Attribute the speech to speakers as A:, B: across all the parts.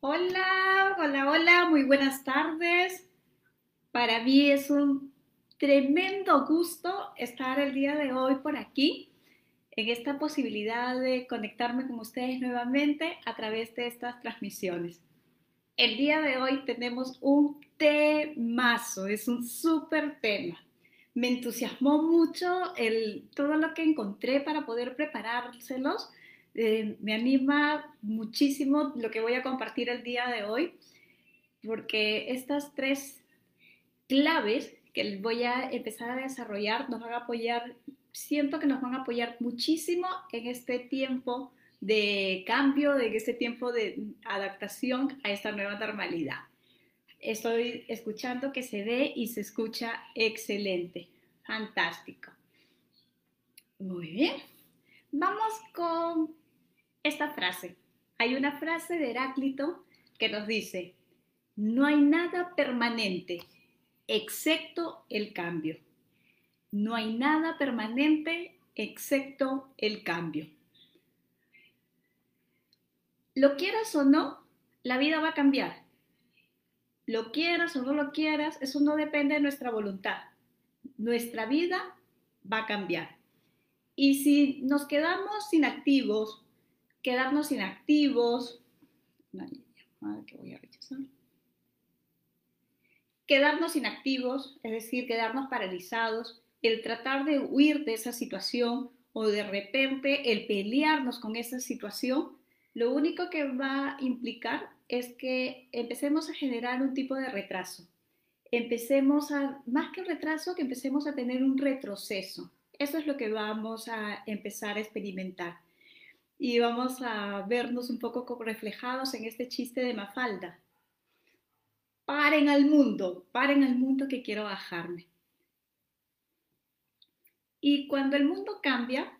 A: Hola, hola, hola, muy buenas tardes. Para mí es un tremendo gusto estar el día de hoy por aquí, en esta posibilidad de conectarme con ustedes nuevamente a través de estas transmisiones. El día de hoy tenemos un temazo, es un súper tema. Me entusiasmó mucho el, todo lo que encontré para poder preparárselos eh, me anima muchísimo lo que voy a compartir el día de hoy, porque estas tres claves que voy a empezar a desarrollar nos van a apoyar, siento que nos van a apoyar muchísimo en este tiempo de cambio, de este tiempo de adaptación a esta nueva normalidad. Estoy escuchando que se ve y se escucha excelente, fantástico. Muy bien, vamos con esta frase. Hay una frase de Heráclito que nos dice, no hay nada permanente excepto el cambio. No hay nada permanente excepto el cambio. Lo quieras o no, la vida va a cambiar. Lo quieras o no lo quieras, eso no depende de nuestra voluntad. Nuestra vida va a cambiar. Y si nos quedamos inactivos quedarnos inactivos, Quedarnos inactivos, es decir, quedarnos paralizados, el tratar de huir de esa situación o de repente el pelearnos con esa situación, lo único que va a implicar es que empecemos a generar un tipo de retraso. Empecemos a, más que retraso, que empecemos a tener un retroceso. Eso es lo que vamos a empezar a experimentar y vamos a vernos un poco reflejados en este chiste de Mafalda. Paren al mundo, paren al mundo que quiero bajarme. Y cuando el mundo cambia,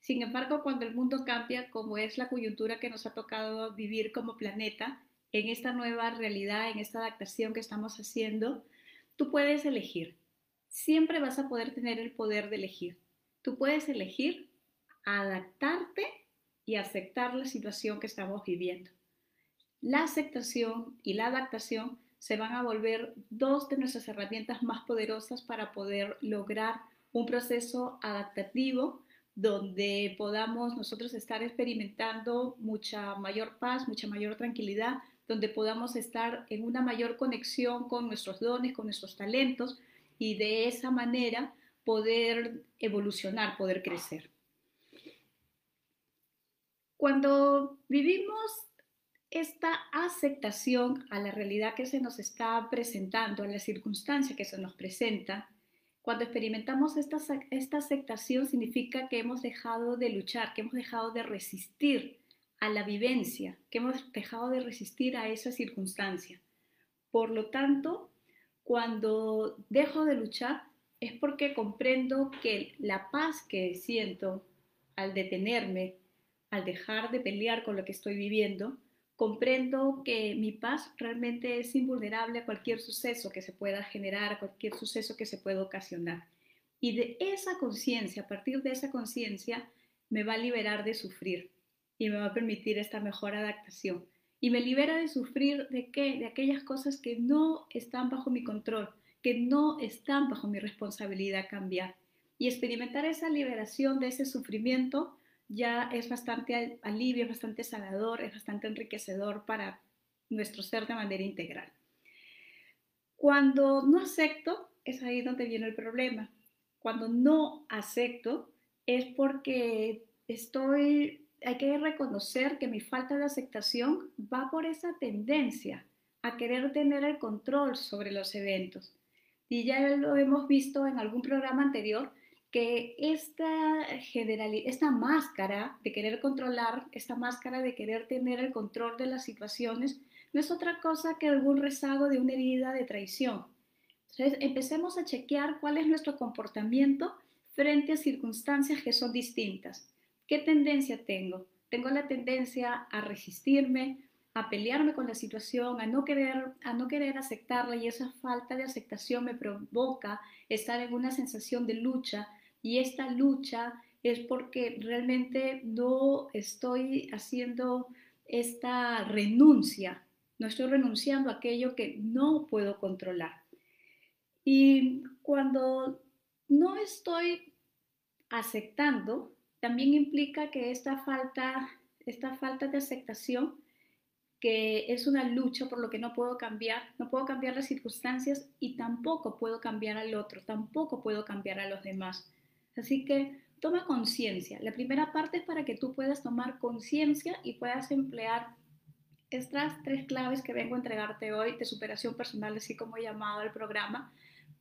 A: sin embargo, cuando el mundo cambia, como es la coyuntura que nos ha tocado vivir como planeta, en esta nueva realidad, en esta adaptación que estamos haciendo, tú puedes elegir. Siempre vas a poder tener el poder de elegir. Tú puedes elegir adaptarte y aceptar la situación que estamos viviendo. La aceptación y la adaptación se van a volver dos de nuestras herramientas más poderosas para poder lograr un proceso adaptativo donde podamos nosotros estar experimentando mucha mayor paz, mucha mayor tranquilidad, donde podamos estar en una mayor conexión con nuestros dones, con nuestros talentos y de esa manera poder evolucionar, poder crecer. Cuando vivimos esta aceptación a la realidad que se nos está presentando, a la circunstancia que se nos presenta, cuando experimentamos esta, aceptación significa que hemos dejado de luchar, que hemos dejado de resistir a la vivencia, que hemos dejado de resistir a esa circunstancia. Por lo tanto, cuando dejo de luchar es porque comprendo que la paz que siento al detenerme, al dejar de pelear con lo que estoy viviendo, comprendo que mi paz realmente es invulnerable a cualquier suceso que se pueda generar, a cualquier suceso que se pueda ocasionar. Y de esa conciencia, a partir de esa conciencia, me va a liberar de sufrir y me va a permitir esta mejor adaptación. Y me libera de sufrir de qué? De aquellas cosas que no están bajo mi control, que no están bajo mi responsabilidad cambiar. Y experimentar esa liberación de ese sufrimiento ya es bastante alivio, es bastante sanador, es bastante enriquecedor para nuestro ser de manera integral. Cuando no acepto, es ahí donde viene el problema. Cuando no acepto es porque estoy, hay que reconocer que mi falta de aceptación va por esa tendencia a querer tener el control sobre los eventos. Y ya lo hemos visto en algún programa anterior, que esta, esta máscara de querer controlar, esta máscara de querer tener el control de las situaciones, no es otra cosa que algún rezago de una herida de traición. Entonces, empecemos a chequear cuál es nuestro comportamiento frente a circunstancias que son distintas. ¿Qué tendencia tengo? Tengo la tendencia a resistirme, a pelearme con la situación, a no querer, a no querer aceptarla y esa falta de aceptación me provoca estar en una sensación de lucha, y esta lucha es porque realmente no estoy haciendo esta renuncia no estoy renunciando a aquello que no puedo controlar. Y cuando no estoy aceptando, también implica que esta falta, esta falta de aceptación, que es una lucha por lo que no puedo cambiar, no puedo cambiar las circunstancias y tampoco puedo cambiar al otro, tampoco puedo cambiar a los demás. Así que toma conciencia. La primera parte es para que tú puedas tomar conciencia y puedas emplear estas tres claves que vengo a entregarte hoy de superación personal, así como he llamado el programa,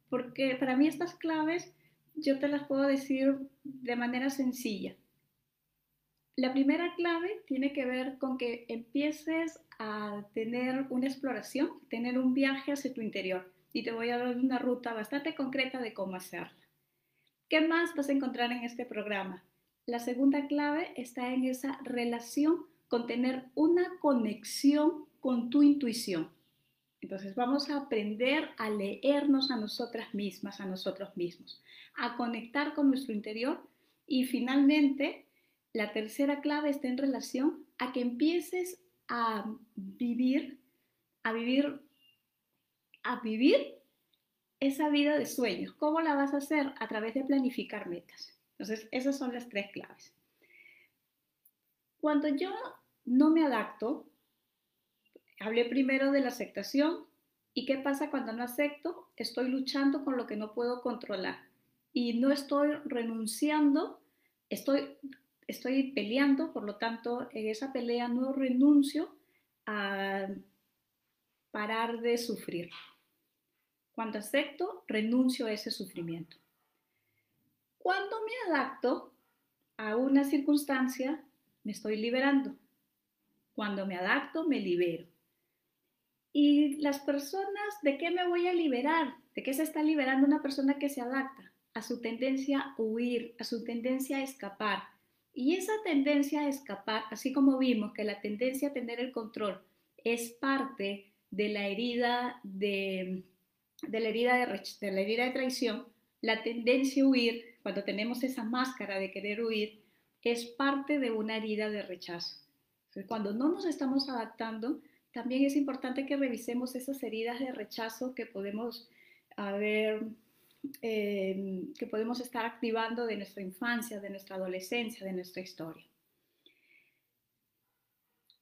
A: porque para mí estas claves yo te las puedo decir de manera sencilla. La primera clave tiene que ver con que empieces a tener una exploración, tener un viaje hacia tu interior. Y te voy a dar una ruta bastante concreta de cómo hacerla. ¿Qué más vas a encontrar en este programa? La segunda clave está en esa relación con tener una conexión con tu intuición. Entonces vamos a aprender a leernos a nosotras mismas, a nosotros mismos, a conectar con nuestro interior y finalmente la tercera clave está en relación a que empieces a vivir, a vivir, a vivir esa vida de sueños. ¿Cómo la vas a hacer? A través de planificar metas. Entonces, esas son las tres claves. Cuando yo no me adapto, hablé primero de la aceptación y qué pasa cuando no acepto, estoy luchando con lo que no puedo controlar y no estoy renunciando, estoy, estoy peleando, por lo tanto, en esa pelea no renuncio a parar de sufrir. Cuando acepto, renuncio a ese sufrimiento. Cuando me adapto a una circunstancia, me estoy liberando. Cuando me adapto, me libero. Y las personas, ¿de qué me voy a liberar? ¿De qué se está liberando una persona que se adapta? A su tendencia a huir, a su tendencia a escapar. Y esa tendencia a escapar, así como vimos que la tendencia a tener el control es parte de la herida de, de la herida de, traición, la tendencia a huir, cuando tenemos esa máscara de querer huir, es parte de una herida de rechazo. Cuando no nos estamos adaptando, también es importante que revisemos esas heridas de rechazo que podemos haber, em, que podemos estar activando de nuestra infancia, de nuestra adolescencia, de nuestra historia.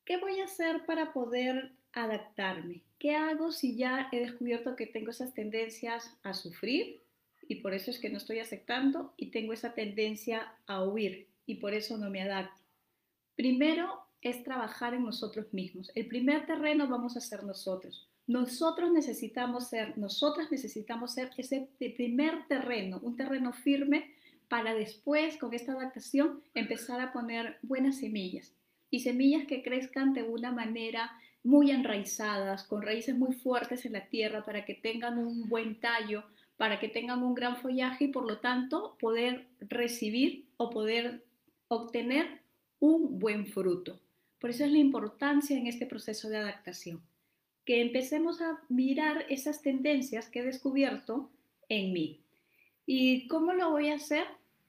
A: ¿Qué voy a hacer para poder adaptarme? ¿Qué hago si ya he descubierto que tengo esas tendencias a sufrir y por eso es que no estoy aceptando y tengo esa tendencia a huir y por eso no me adapto? Primero, es trabajar en nosotros mismos. El primer terreno vamos a ser nosotros. Nosotros necesitamos ser, nosotras necesitamos ser ese primer terreno, un terreno firme para después, con esta adaptación, empezar a poner buenas semillas y semillas que crezcan de una manera muy enraizadas, con raíces muy fuertes en la tierra para que tengan un buen tallo, para que tengan un gran follaje y por lo tanto poder recibir o poder obtener un buen fruto. Por eso es la importancia en este proceso de adaptación, que empecemos a mirar esas tendencias que he descubierto en mí. ¿Y cómo lo voy a hacer?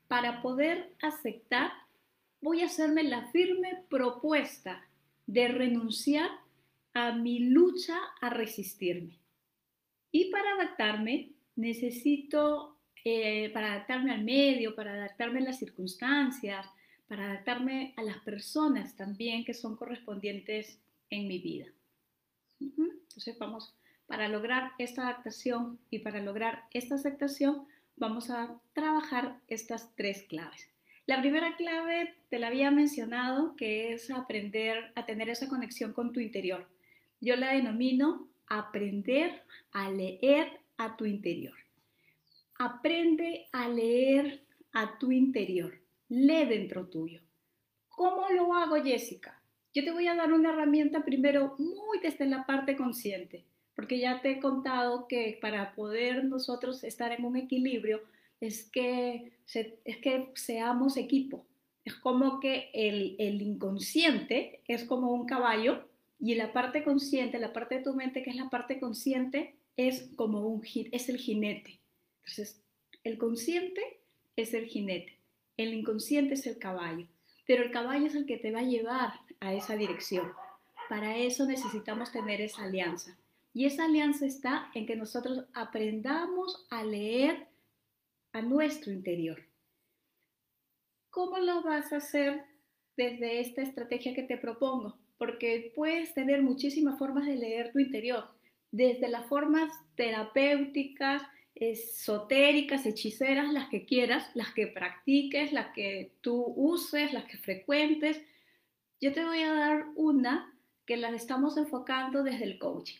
A: Para poder aceptar, voy a hacerme la firme propuesta de renunciar a mi lucha a resistirme. Y para adaptarme, necesito, eh, para adaptarme al medio, para adaptarme a las circunstancias, para adaptarme a las personas también que son correspondientes en mi vida. Entonces vamos, para lograr esta adaptación y para lograr esta aceptación, vamos a trabajar estas tres claves. La primera clave te la había mencionado, que es aprender a tener esa conexión con tu interior. Yo la denomino aprender a leer a tu interior. Aprende a leer a tu interior lee dentro tuyo. ¿Cómo lo hago, Jessica? Yo te voy a dar una herramienta primero muy desde la parte consciente, porque ya te he contado que para poder nosotros estar en un equilibrio es que, es que seamos equipo. Es como que el, el inconsciente es como un caballo y la parte consciente, la parte de tu mente que es la parte consciente, es como un es el jinete. Entonces, el consciente es el jinete. El inconsciente es el caballo, pero el caballo es el que te va a llevar a esa dirección. para eso necesitamos tener esa alianza. Y esa alianza está en que nosotros aprendamos a leer a nuestro interior. ¿Cómo lo vas a hacer desde esta estrategia que te propongo? Porque puedes tener muchísimas formas de leer tu interior, desde las formas terapéuticas, esotéricas, hechiceras, las que quieras, las que practiques, las que tú uses, las que frecuentes. Yo te voy a dar una que las estamos enfocando desde el coaching.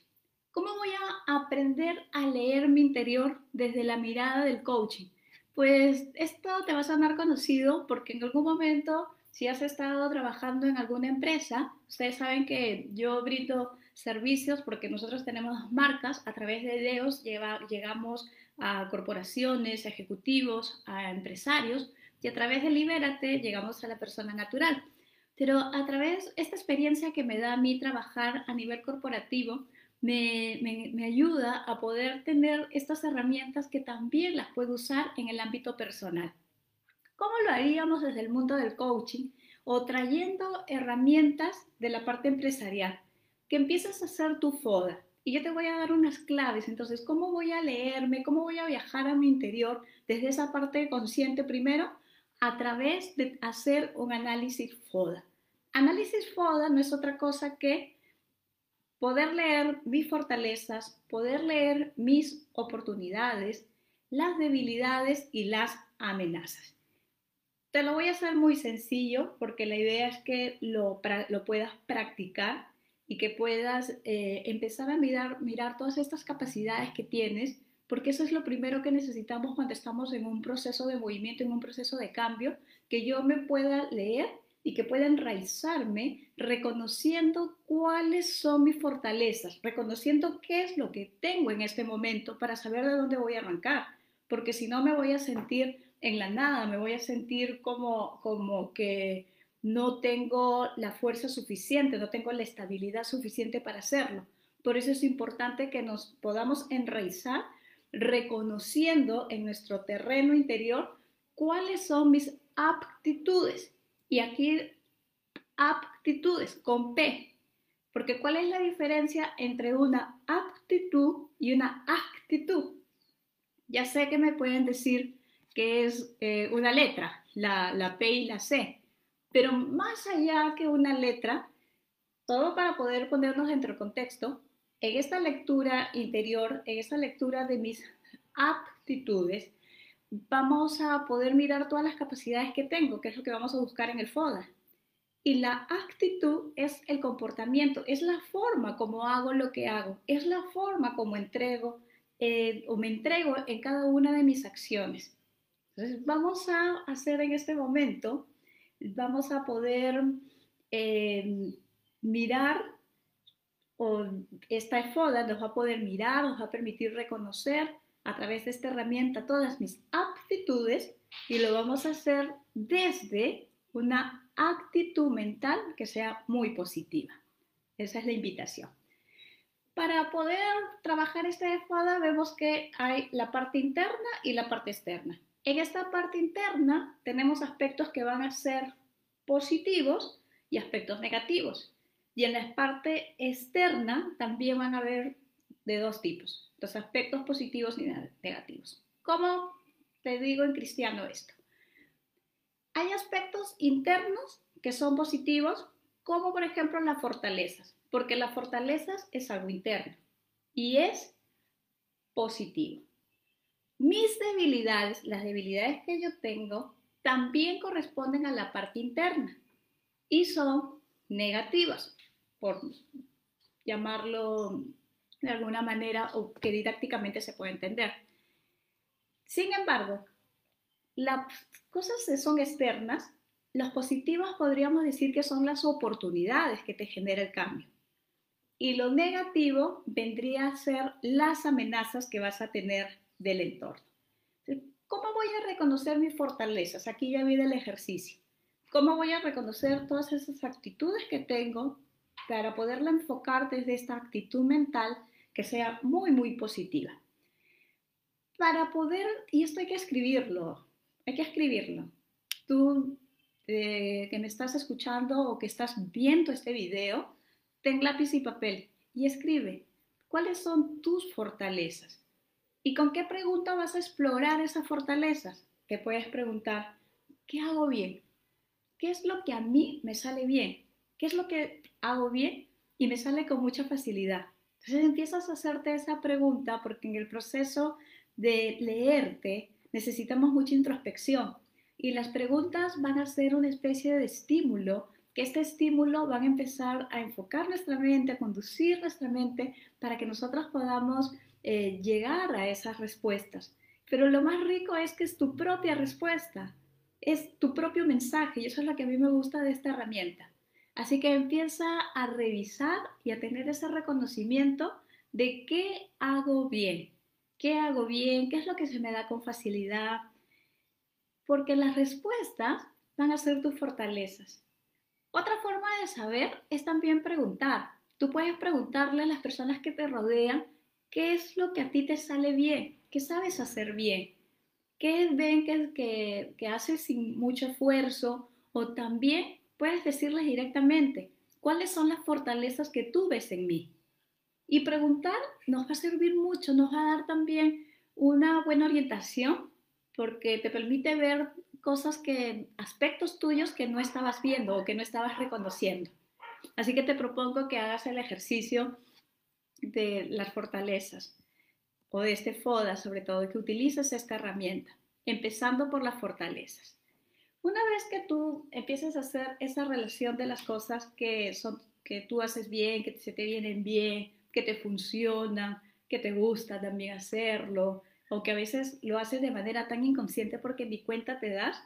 A: ¿Cómo voy a aprender a leer mi interior desde la mirada del coaching? Pues esto te va a sonar conocido porque en algún momento, si has estado trabajando en alguna empresa, ustedes saben que yo brindo servicios porque nosotros tenemos marcas, a través de DEOS llegamos a corporaciones, a ejecutivos, a empresarios y a través de Libérate llegamos a la persona natural. Pero a través de esta experiencia que me da a mí trabajar a nivel corporativo, me, me, ayuda a poder tener estas herramientas que también las puedo usar en el ámbito personal. ¿Cómo lo haríamos desde el mundo del coaching? O trayendo herramientas de la parte empresarial, que empiezas a hacer tu FODA. Y yo te voy a dar unas claves. Entonces, ¿cómo voy a leerme? ¿Cómo voy a viajar a mi interior desde esa parte consciente primero? A través de hacer un análisis FODA. Análisis FODA no es otra cosa que poder leer mis fortalezas, poder leer mis oportunidades, las debilidades y las amenazas. Te lo voy a hacer muy sencillo porque la idea es que lo, puedas practicar y que puedas eh, empezar a mirar, mirar todas estas capacidades que tienes, porque eso es lo primero que necesitamos cuando estamos en un proceso de movimiento, en un proceso de cambio, que yo me pueda leer y que pueda enraizarme reconociendo cuáles son mis fortalezas, reconociendo qué es lo que tengo en este momento para saber de dónde voy a arrancar, porque si no me voy a sentir en la nada, me voy a sentir como, como que no tengo la fuerza suficiente, no tengo la estabilidad suficiente para hacerlo. Por eso es importante que nos podamos enraizar reconociendo en nuestro terreno interior cuáles son mis aptitudes y aquí aptitudes con P. Porque ¿cuál es la diferencia entre una aptitud y una actitud? Ya sé que me pueden decir que es eh, una letra, la, la P y la C, pero más allá que una letra, todo para poder ponernos dentro del contexto, en esta lectura interior, en esta lectura de mis aptitudes, vamos a poder mirar todas las capacidades que tengo, que es lo que vamos a buscar en el FODA. Y la actitud es el comportamiento, es la forma como hago lo que hago, es la forma como entrego eh, o me entrego en cada una de mis acciones. Entonces, vamos a hacer en este momento, vamos a poder eh, mirar, o esta FODA nos va a poder mirar, nos va a permitir reconocer a través de esta herramienta todas mis aptitudes y lo vamos a hacer desde una actitud mental que sea muy positiva. Esa es la invitación. Para poder trabajar esta FADA vemos que hay la parte interna y la parte externa. En esta parte interna tenemos aspectos que van a ser positivos y aspectos negativos. Y en la parte externa también van a haber de dos tipos los aspectos positivos y negativos. ¿Cómo te digo en cristiano esto? Hay aspectos internos que son positivos, como por ejemplo las fortalezas, porque las fortalezas es algo interno y es positivo. Mis debilidades, las debilidades que yo tengo, también corresponden a la parte interna y son negativas, por llamarlo de alguna manera o que didácticamente se puede entender. Sin embargo, las cosas que son externas, las positivas podríamos decir que son las oportunidades que te genera el cambio. Y lo negativo vendría a ser las amenazas que vas a tener del entorno. ¿Cómo voy a reconocer mis fortalezas? Aquí ya viene el ejercicio. ¿Cómo voy a reconocer todas esas actitudes que tengo para poderla enfocar desde esta actitud mental que sea muy, muy positiva. Para poder, y esto hay que escribirlo, hay que escribirlo. Tú eh, que me estás escuchando o que estás viendo este video, ten lápiz y papel y escribe cuáles son tus fortalezas. ¿Y con qué pregunta vas a explorar esas fortalezas? Te puedes preguntar, ¿qué hago bien? ¿Qué es lo que a mí me sale bien? ¿Qué es lo que hago bien y me sale con mucha facilidad? Entonces empiezas a hacerte esa pregunta porque en el proceso de leerte necesitamos mucha introspección y las preguntas van a ser una especie de estímulo que este estímulo van a empezar a enfocar nuestra mente, a conducir nuestra mente para que nosotros podamos eh, llegar a esas respuestas. Pero lo más rico es que es tu propia respuesta, es tu propio mensaje y eso es lo que a mí me gusta de esta herramienta. Así que empieza a revisar y a tener ese reconocimiento de qué hago bien, qué hago bien, qué es lo que se me da con facilidad, porque las respuestas van a ser tus fortalezas. Otra forma de saber es también preguntar. Tú puedes preguntarle a las personas que te rodean qué es lo que a ti te sale bien, qué sabes hacer bien, qué ven que, que, haces sin mucho esfuerzo o también puedes decirles directamente cuáles son las fortalezas que tú ves en mí. Y preguntar nos va a servir mucho, nos va a dar también una buena orientación porque te permite ver cosas que, aspectos tuyos que no estabas viendo o que no estabas reconociendo. Así que te propongo que hagas el ejercicio de las fortalezas o de este FODA, sobre todo, que utilices esta herramienta, empezando por las fortalezas. Una vez que tú empieces a hacer esa relación de las cosas que, son, que tú haces bien, que se te vienen bien, que te funcionan, que te gusta también hacerlo, o que a veces lo haces de manera tan inconsciente porque ni cuenta te das,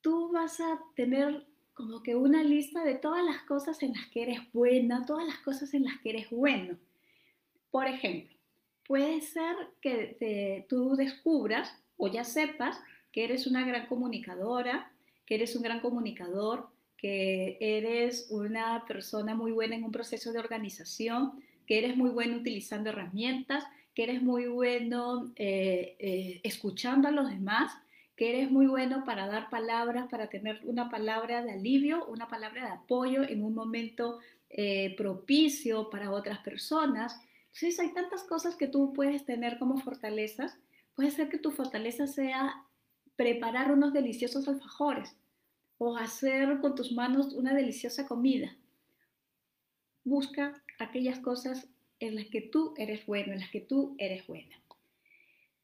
A: tú vas a tener como que una lista de todas las cosas en las que eres buena, todas las cosas en las que eres bueno. Por ejemplo, puede ser que tú descubras o ya sepas que eres una gran comunicadora, que eres un gran comunicador, que eres una persona muy buena en un proceso de organización, que eres muy bueno utilizando herramientas, que eres muy bueno eh, eh, escuchando a los demás, que eres muy bueno para dar palabras, para tener una palabra de alivio, una palabra de apoyo en un momento eh, propicio para otras personas. Entonces hay tantas cosas que tú puedes tener como fortalezas. Puede ser que tu fortaleza sea preparar unos deliciosos alfajores o hacer con tus manos una deliciosa comida. Busca aquellas cosas en las que tú eres bueno, en las que tú eres buena.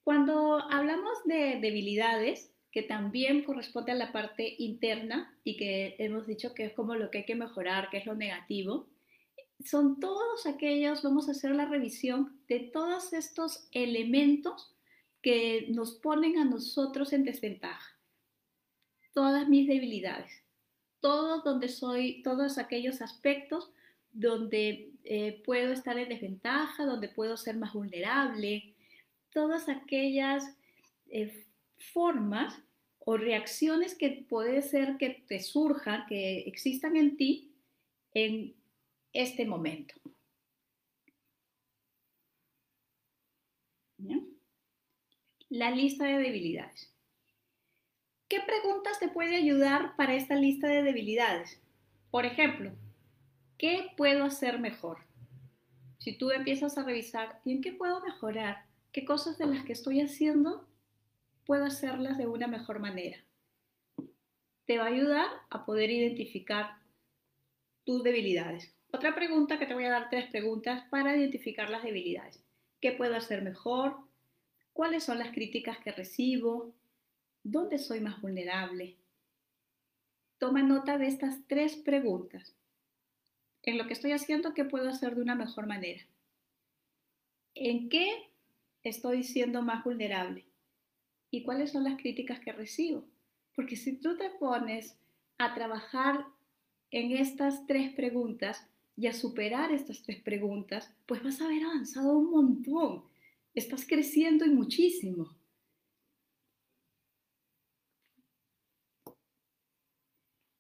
A: Cuando hablamos de debilidades, que también corresponde a la parte interna y que hemos dicho que es como lo que hay que mejorar, que es lo negativo, son todos aquellos, vamos a hacer la revisión de todos estos elementos que nos ponen a nosotros en desventaja. Todas mis debilidades, todo donde soy, todos aquellos aspectos donde eh, puedo estar en desventaja, donde puedo ser más vulnerable, todas aquellas eh, formas o reacciones que puede ser que te surjan, que existan en ti en este momento. La lista de debilidades. ¿Qué preguntas te puede ayudar para esta lista de debilidades? Por ejemplo, ¿Qué puedo hacer mejor? Si tú empiezas a revisar, ¿y en qué puedo mejorar? ¿Qué cosas de las que estoy haciendo puedo hacerlas de una mejor manera? Te va a ayudar a poder identificar tus debilidades. Otra pregunta que te voy a dar tres preguntas para identificar las debilidades. ¿Qué puedo hacer mejor? ¿Cuáles son las críticas que recibo? ¿Dónde soy más vulnerable? Toma nota de estas tres preguntas en lo que estoy haciendo, ¿qué puedo hacer de una mejor manera? ¿En qué estoy siendo más vulnerable? ¿Y cuáles son las críticas que recibo? Porque si tú te pones a trabajar en estas tres preguntas y a superar estas tres preguntas, pues vas a haber avanzado un montón. Estás creciendo y muchísimo.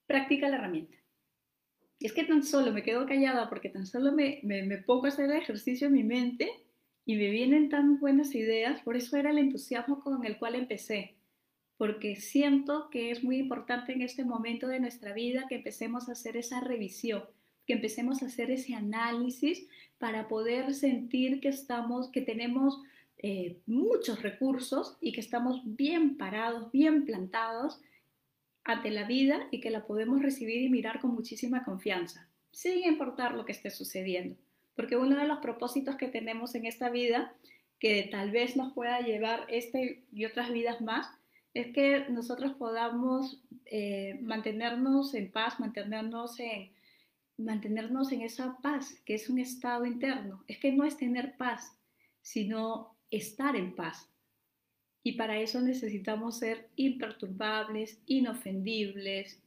A: Practica la herramienta. Es que tan solo me quedo callada porque tan solo me, me, pongo a hacer el ejercicio en mi mente y me vienen tan buenas ideas. Por eso era el entusiasmo con el cual empecé. Porque siento que es muy importante en este momento de nuestra vida que empecemos a hacer esa revisión que empecemos a hacer ese análisis para poder sentir que estamos, que tenemos eh, muchos recursos y que estamos bien parados, bien plantados ante la vida y que la podemos recibir y mirar con muchísima confianza, sin importar lo que esté sucediendo. Porque uno de los propósitos que tenemos en esta vida, que tal vez nos pueda llevar este y otras vidas más, es que nosotros podamos eh, mantenernos en paz, mantenernos en, mantenernos en esa paz, que es un estado interno. Es que no es tener paz, sino estar en paz. Y para eso necesitamos ser imperturbables, inofendibles,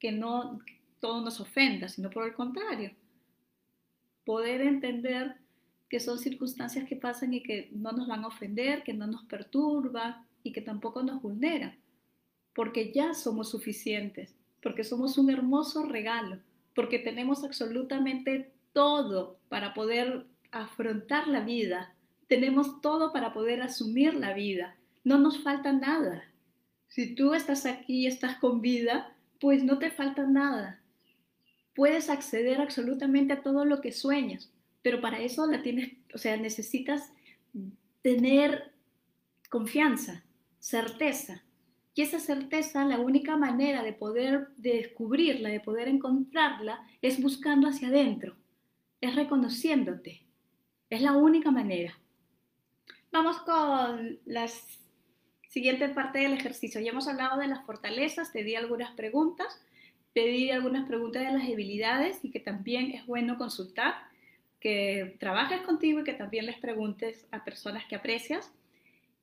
A: que no todo nos ofenda, sino por el contrario. Poder entender que son circunstancias que pasan y que no nos van a ofender, que no nos perturban y que tampoco nos vulneran, porque ya somos suficientes, porque somos un hermoso regalo, porque tenemos absolutamente todo para poder afrontar la vida tenemos todo para poder asumir la vida. No nos falta nada. Si tú estás aquí y estás con vida, pues no te falta nada. Puedes acceder absolutamente a todo lo que sueñas, pero para eso la tienes, o sea, necesitas tener confianza, certeza. Y esa certeza, la única manera de poder descubrirla, de poder encontrarla, es buscando hacia adentro, es reconociéndote. Es la única manera. Vamos con la siguiente parte del ejercicio. Ya hemos hablado de las fortalezas, te di algunas preguntas, te di algunas preguntas de las debilidades y que también es bueno consultar, que trabajes contigo y que también les preguntes a personas que aprecias.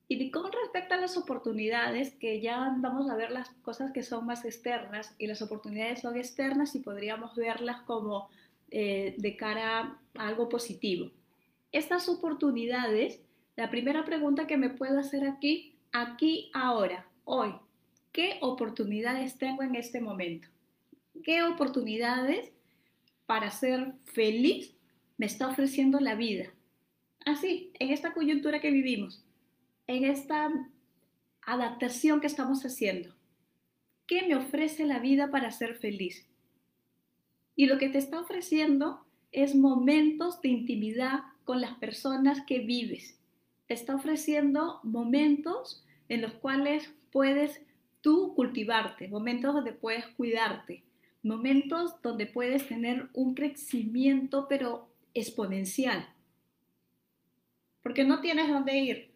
A: Y con respecto a las oportunidades, que ya vamos a ver las cosas que son más externas y las oportunidades son externas y podríamos verlas como eh, de cara a algo positivo. Estas oportunidades la primera pregunta que me puedo hacer aquí, aquí, ahora, hoy, ¿qué oportunidades tengo en este momento? ¿Qué oportunidades para ser feliz me está ofreciendo la vida? Así, en esta coyuntura que vivimos, en esta adaptación que estamos haciendo. ¿Qué me ofrece la vida para ser feliz? Y lo que te está ofreciendo es momentos de intimidad con las personas que vives, está ofreciendo momentos en los cuales puedes tú cultivarte, momentos donde puedes cuidarte, momentos donde puedes tener un crecimiento pero exponencial. Porque no tienes dónde ir.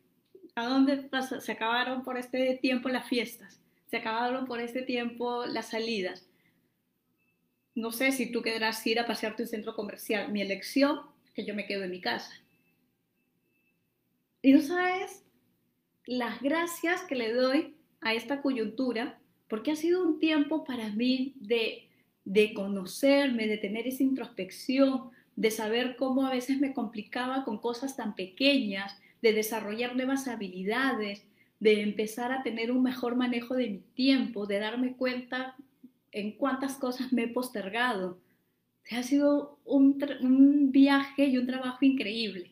A: ¿A dónde se acabaron por este tiempo las fiestas? Se acabaron por este tiempo las salidas. No sé si tú querrás ir a pasearte un centro comercial. Mi elección que yo me quedo en mi casa. Y no sabes las gracias que le doy a esta coyuntura, porque ha sido un tiempo para mí de, de conocerme, de tener esa introspección, de saber cómo a veces me complicaba con cosas tan pequeñas, de desarrollar nuevas habilidades, de empezar a tener un mejor manejo de mi tiempo, de darme cuenta en cuántas cosas me he postergado. Ha sido un, un viaje y un trabajo increíble.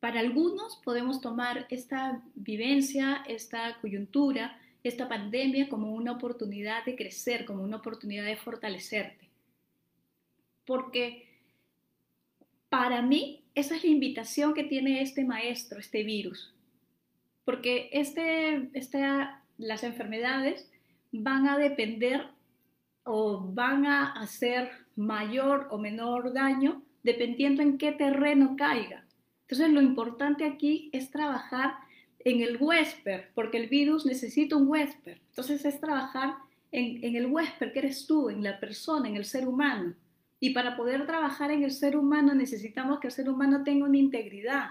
A: Para algunos podemos tomar esta vivencia, esta coyuntura, esta pandemia como una oportunidad de crecer, como una oportunidad de fortalecerte. Porque para mí esa es la invitación que tiene este maestro, este virus. Porque este, este, las enfermedades van a depender o van a hacer mayor o menor daño dependiendo en qué terreno caiga. Entonces lo importante aquí es trabajar en el huésped, porque el virus necesita un huésped. Entonces es trabajar en, en, el huésped que eres tú, en la persona, en el ser humano. Y para poder trabajar en el ser humano necesitamos que el ser humano tenga una integridad,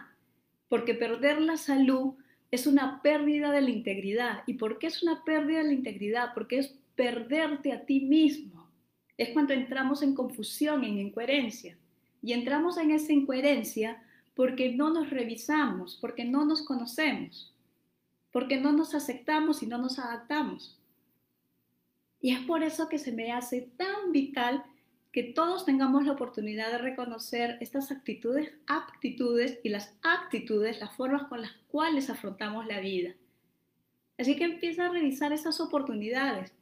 A: porque perder la salud es una pérdida de la integridad. ¿Y por qué es una pérdida de la integridad? Porque es perderte a ti mismo. Es cuando entramos en confusión, en incoherencia. Y entramos en esa incoherencia porque no nos revisamos, porque no nos conocemos, porque no nos aceptamos y no nos adaptamos. Y es por eso que se me hace tan vital que todos tengamos la oportunidad de reconocer estas actitudes, aptitudes y las actitudes, las formas con las cuales afrontamos la vida. Así que empieza a revisar esas oportunidades.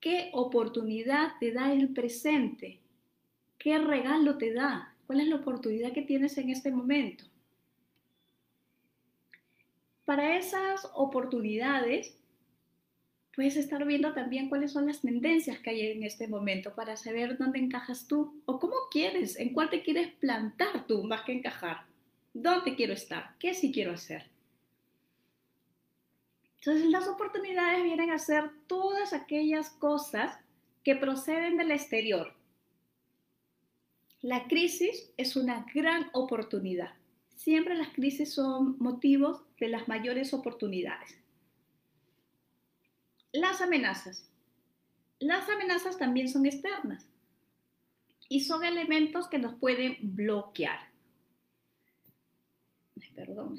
A: ¿Qué oportunidad te da el presente? ¿Qué regalo te da? ¿Cuál es la oportunidad que tienes en este momento? Para esas oportunidades, puedes estar viendo también cuáles son las tendencias que hay en este momento para saber dónde encajas tú o cómo quieres, en cuál te quieres plantar tú más que encajar. ¿Dónde quiero estar? ¿Qué sí quiero hacer? Entonces las oportunidades vienen a ser todas aquellas cosas que proceden del exterior. La crisis es una gran oportunidad. Siempre las crisis son motivos de las mayores oportunidades. Las amenazas. Las amenazas también son externas y son elementos que nos pueden bloquear. Perdón,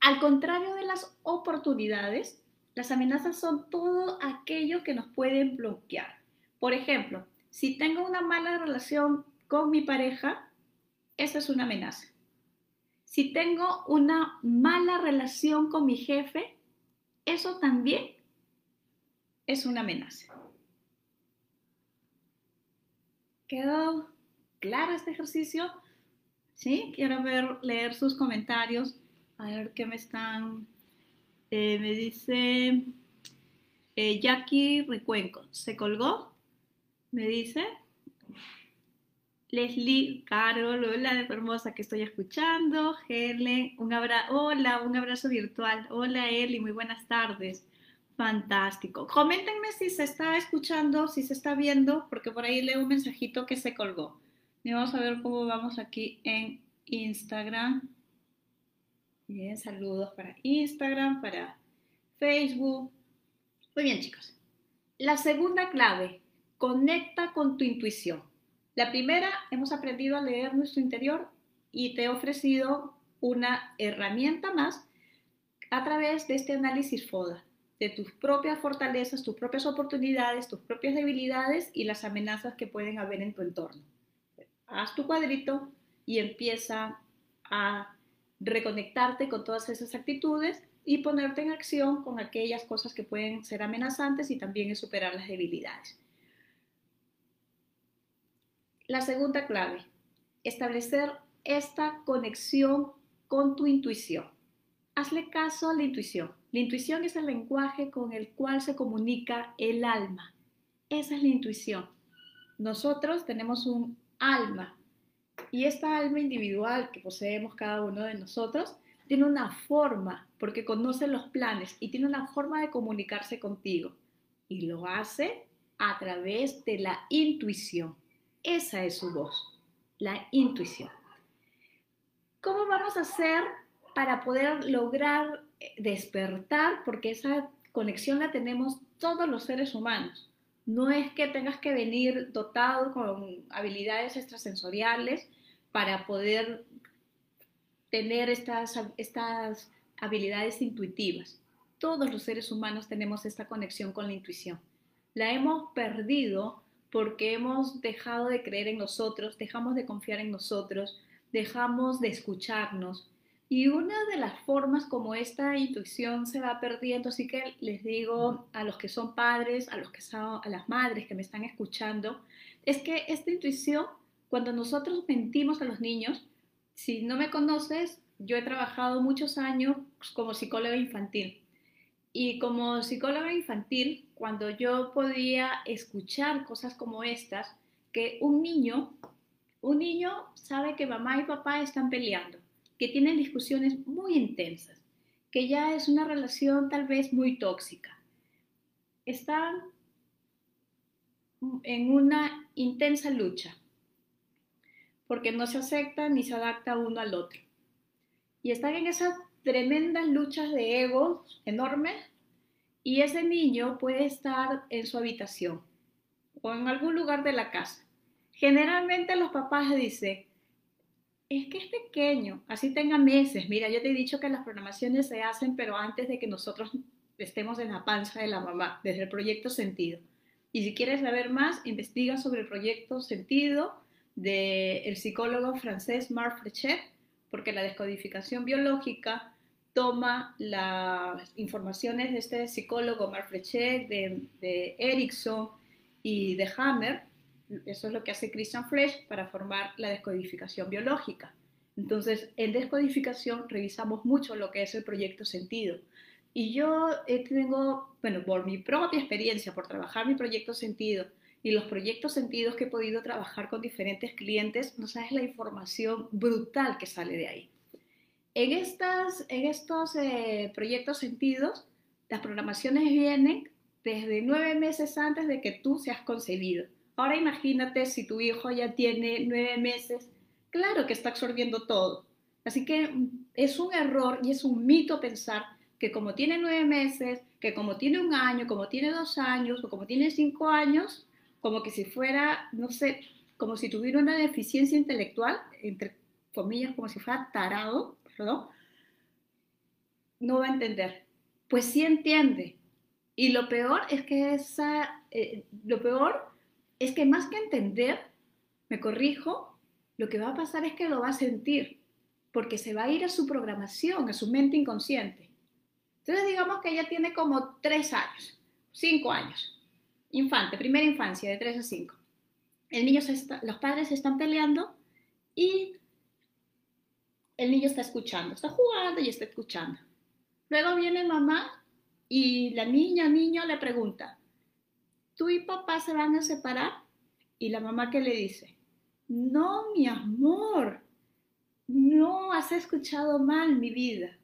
A: Al contrario de las oportunidades, las amenazas son todo aquello que nos pueden bloquear. Por ejemplo, si tengo una mala relación con mi pareja, esa es una amenaza. Si tengo una mala relación con mi jefe, eso también es una amenaza. ¿Quedó claro este ejercicio? ¿Sí? Quiero ver, leer sus comentarios. A ver qué me están. Eh, me dice eh, Jackie Recuenco. ¿Se colgó? Me dice. Leslie, Carol, hola de hermosa que estoy escuchando. Helen, un abrazo, hola, un abrazo virtual. Hola Eli, muy buenas tardes. Fantástico. Coméntenme si se está escuchando, si se está viendo, porque por ahí leo un mensajito que se colgó. Y vamos a ver cómo vamos aquí en Instagram. Bien, saludos para Instagram, para Facebook. Muy bien, chicos. La segunda clave, conecta con tu intuición. La primera, hemos aprendido a leer nuestro interior y te he ofrecido una herramienta más a través de este análisis FODA, de tus propias fortalezas, tus propias oportunidades, tus propias debilidades y las amenazas que pueden haber en tu entorno. Haz tu cuadrito y empieza a reconectarte con todas esas actitudes y ponerte en acción con aquellas cosas que pueden ser amenazantes y también superar las debilidades. La segunda clave, establecer esta conexión con tu intuición. Hazle caso a la intuición. La intuición es el lenguaje con el cual se comunica el alma. Esa es la intuición. Nosotros tenemos un alma y esta alma individual que poseemos cada uno de nosotros tiene una forma, porque conoce los planes y tiene una forma de comunicarse contigo. Y lo hace a través de la intuición. Esa es su voz, la intuición. ¿Cómo vamos a hacer para poder lograr eh, despertar? Porque esa conexión la tenemos todos los seres humanos. No es que tengas que venir dotado con habilidades extrasensoriales para poder tener estas, estas habilidades intuitivas. Todos los seres humanos tenemos esta conexión con la intuición. La hemos perdido porque hemos dejado de creer en nosotros, dejamos de confiar en nosotros, dejamos de escucharnos. Y una de las formas como esta intuición se va perdiendo, así que les digo a los que son padres, a, los que son, a las madres que me están escuchando, es que esta intuición, cuando nosotros mentimos a los niños, si no me conoces, yo he trabajado muchos años como psicóloga infantil. Y como psicóloga infantil, cuando yo podía escuchar cosas como estas, que un niño, un niño sabe que mamá y papá están peleando, que tienen discusiones muy intensas, que ya es una relación tal vez muy tóxica. Están en una intensa lucha, porque no se acepta ni se adapta uno al otro. Y están en esa tremendas luchas de ego enormes y ese niño puede estar en su habitación o en algún lugar de la casa. Generalmente los papás dicen, es que es pequeño, así tenga meses. Mira, yo te he dicho que las programaciones se hacen, pero antes de que nosotros estemos en la panza de la mamá, desde el proyecto Sentido. Y si quieres saber más, investiga sobre el proyecto Sentido del psicólogo francés Marc Frechet, porque la descodificación biológica toma las informaciones de este psicólogo Marc Frechet, de, de y de Hammer, eso es lo que hace Christian Fresh para formar la descodificación biológica. Entonces, en descodificación revisamos mucho lo que es el proyecto sentido. Y yo eh, tengo, bueno, por mi propia experiencia, por trabajar mi proyecto sentido y los proyectos sentidos que he podido trabajar con diferentes clientes, no sabes la información brutal que sale de ahí. En, estas, en estos eh, proyectos sentidos, las programaciones vienen desde nueve meses antes de que tú seas concebido. Ahora imagínate si tu hijo ya tiene nueve meses, claro que está absorbiendo todo. Así que es un error y es un mito pensar que como tiene nueve meses, que como tiene un año, como tiene dos años o como tiene cinco años, como que si fuera, no sé, como si tuviera una deficiencia intelectual, entre comillas, como si fuera tarado, perdón, no va a entender. Pues sí entiende. Y lo peor es que esa, eh, lo peor es que más que entender, me corrijo, lo que va a pasar es que lo va a sentir, porque se va a ir a su programación, a su mente inconsciente. Entonces digamos que ella tiene como tres años, cinco años, infante, primera infancia, de tres a cinco. El niño los padres se están peleando y el niño está escuchando, está jugando y está escuchando. Luego viene mamá y la niña, niño le pregunta, ¿tú y papá se van a separar? Y la mamá que le dice, no, mi amor, no has escuchado mal mi vida.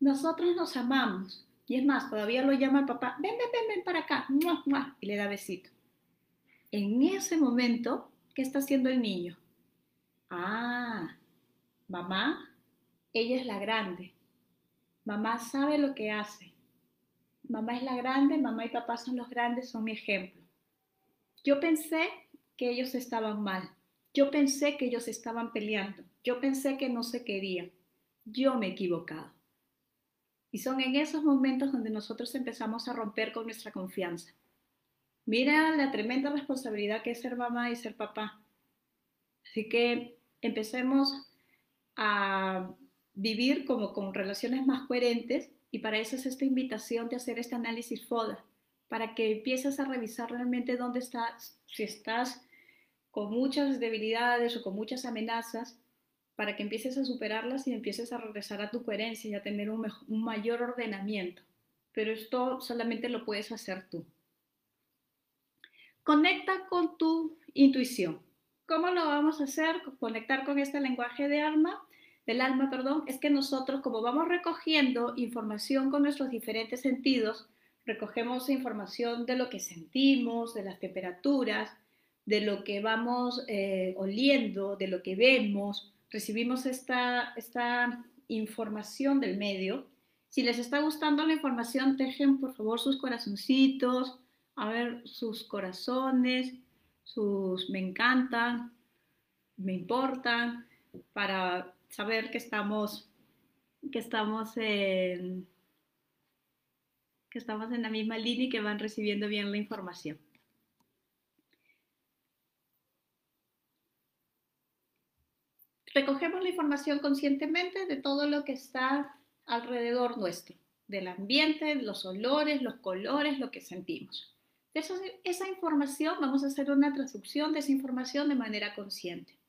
A: Nosotros nos amamos. Y es más, todavía lo llama el papá, ven, ven, ven, ven para acá, y le da besito. En ese momento, ¿qué está haciendo el niño? Ah, mamá, ella es la grande. Mamá sabe lo que hace. Mamá es la grande, mamá y papá son los grandes, son mi ejemplo. Yo pensé que ellos estaban mal. Yo pensé que ellos estaban peleando. Yo pensé que no se querían. Yo me he equivocado. Y son en esos momentos donde nosotros empezamos a romper con nuestra confianza. Mira la tremenda responsabilidad que es ser mamá y ser papá. Así que empecemos a vivir como con relaciones más coherentes y para eso es esta invitación de hacer este análisis FODA, para que empieces a revisar realmente dónde estás, si estás con muchas debilidades o con muchas amenazas, para que empieces a superarlas y empieces a regresar a tu coherencia y a tener un, mayor ordenamiento. Pero esto solamente lo puedes hacer tú. Conecta con tu intuición. ¿Cómo lo vamos a hacer? Conectar con este lenguaje de alma del alma, perdón, es que nosotros como vamos recogiendo información con nuestros diferentes sentidos, recogemos información de lo que sentimos, de las temperaturas, de lo que vamos eh, oliendo, de lo que vemos, recibimos esta, esta información del medio. Si les está gustando la información, dejen por favor sus corazoncitos, a ver sus corazones, sus me encantan, me importan, para saber que estamos, que estamos en, que estamos en la misma línea y que van recibiendo bien la información. Recogemos la información conscientemente de todo lo que está alrededor nuestro, del ambiente, los olores, los colores, lo que sentimos. De esa información vamos a hacer una traducción de esa información de manera consciente.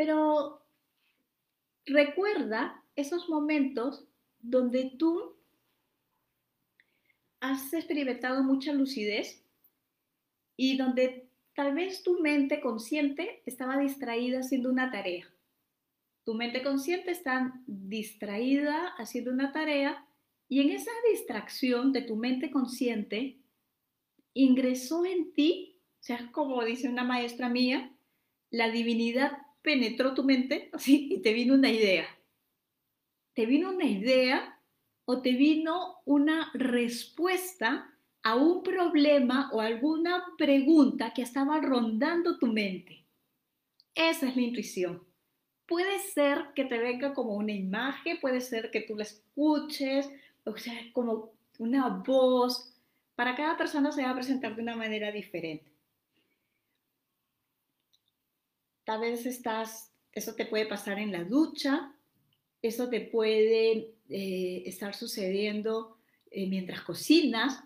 A: Pero recuerda esos momentos donde tú has experimentado mucha lucidez y donde tal vez tu mente consciente estaba distraída haciendo una tarea. Tu mente consciente está distraída haciendo una tarea y en esa distracción de tu mente consciente ingresó en ti, o sea, como dice una maestra mía, la divinidad penetró tu mente así y te vino una idea. Te vino una idea o te vino una respuesta a un problema o alguna pregunta que estaba rondando tu mente. Esa es la intuición. Puede ser que te venga como una imagen, puede ser que tú la escuches, o sea, como una voz. Para cada persona se va a presentar de una manera diferente. Tal vez estás, eso te puede pasar en la ducha, eso te puede eh, estar sucediendo eh, mientras cocinas,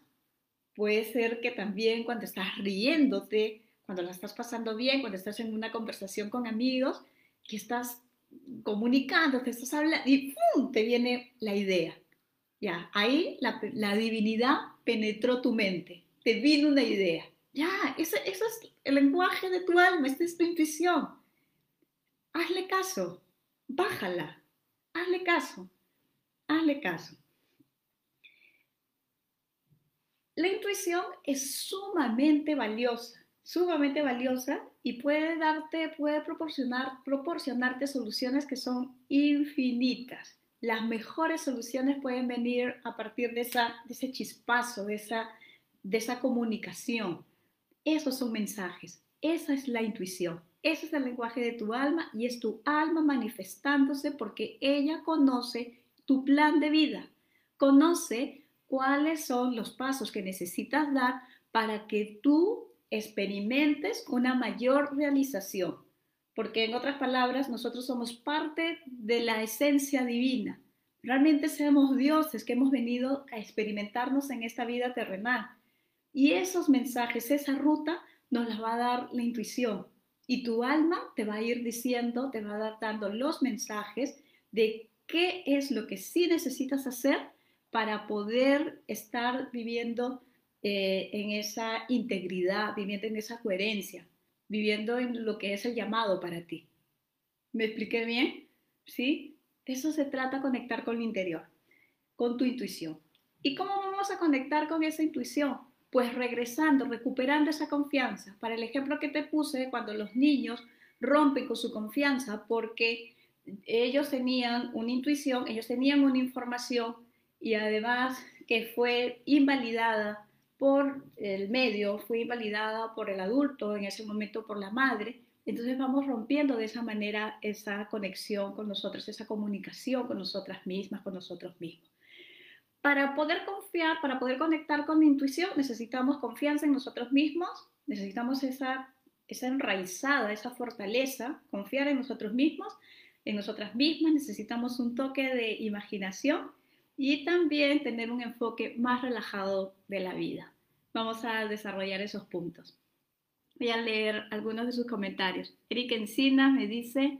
A: puede ser que también cuando estás riéndote, cuando la estás pasando bien, cuando estás en una conversación con amigos, que estás comunicando, te estás hablando y ¡pum! te viene la idea. Ya, ahí la, la divinidad penetró tu mente, te vino una idea. Ya, eso, eso es el lenguaje de tu alma, esta es tu intuición. Hazle caso, bájala, hazle caso, hazle caso. La intuición es sumamente valiosa, sumamente valiosa y puede darte, puede proporcionar, proporcionarte soluciones que son infinitas. Las mejores soluciones pueden venir a partir de, esa, de ese chispazo, de esa, de esa comunicación. Esos son mensajes, esa es la intuición, ese es el lenguaje de tu alma y es tu alma manifestándose porque ella conoce tu plan de vida, conoce cuáles son los pasos que necesitas dar para que tú experimentes una mayor realización. Porque en otras palabras, nosotros somos parte de la esencia divina. Realmente somos dioses que hemos venido a experimentarnos en esta vida terrenal. Y esos mensajes, esa ruta, nos las va a dar la intuición. Y tu alma te va a ir diciendo, te va a dar dando los mensajes de qué es lo que sí necesitas hacer para poder estar viviendo eh, en esa integridad, viviendo en esa coherencia, viviendo en lo que es el llamado para ti. ¿Me expliqué bien? ¿Sí? Eso se trata conectar con lo interior, con tu intuición. ¿Y cómo vamos a conectar con esa intuición? Pues regresando, recuperando esa confianza. Para el ejemplo que te puse, cuando los niños rompen con su confianza porque ellos tenían una intuición, ellos tenían una información y además que fue invalidada por el medio, fue invalidada por el adulto, en ese momento por la madre. Entonces vamos rompiendo de esa manera esa conexión con nosotros, esa comunicación con nosotras mismas, con nosotros mismos. Para poder confiar, para poder conectar con la intuición, necesitamos confianza en nosotros mismos, necesitamos esa, esa enraizada, esa fortaleza, confiar en nosotros mismos, en nosotras mismas, necesitamos un toque de imaginación y también tener un enfoque más relajado de la vida. Vamos a desarrollar esos puntos. Voy a leer algunos de sus comentarios. Eric Encina me dice,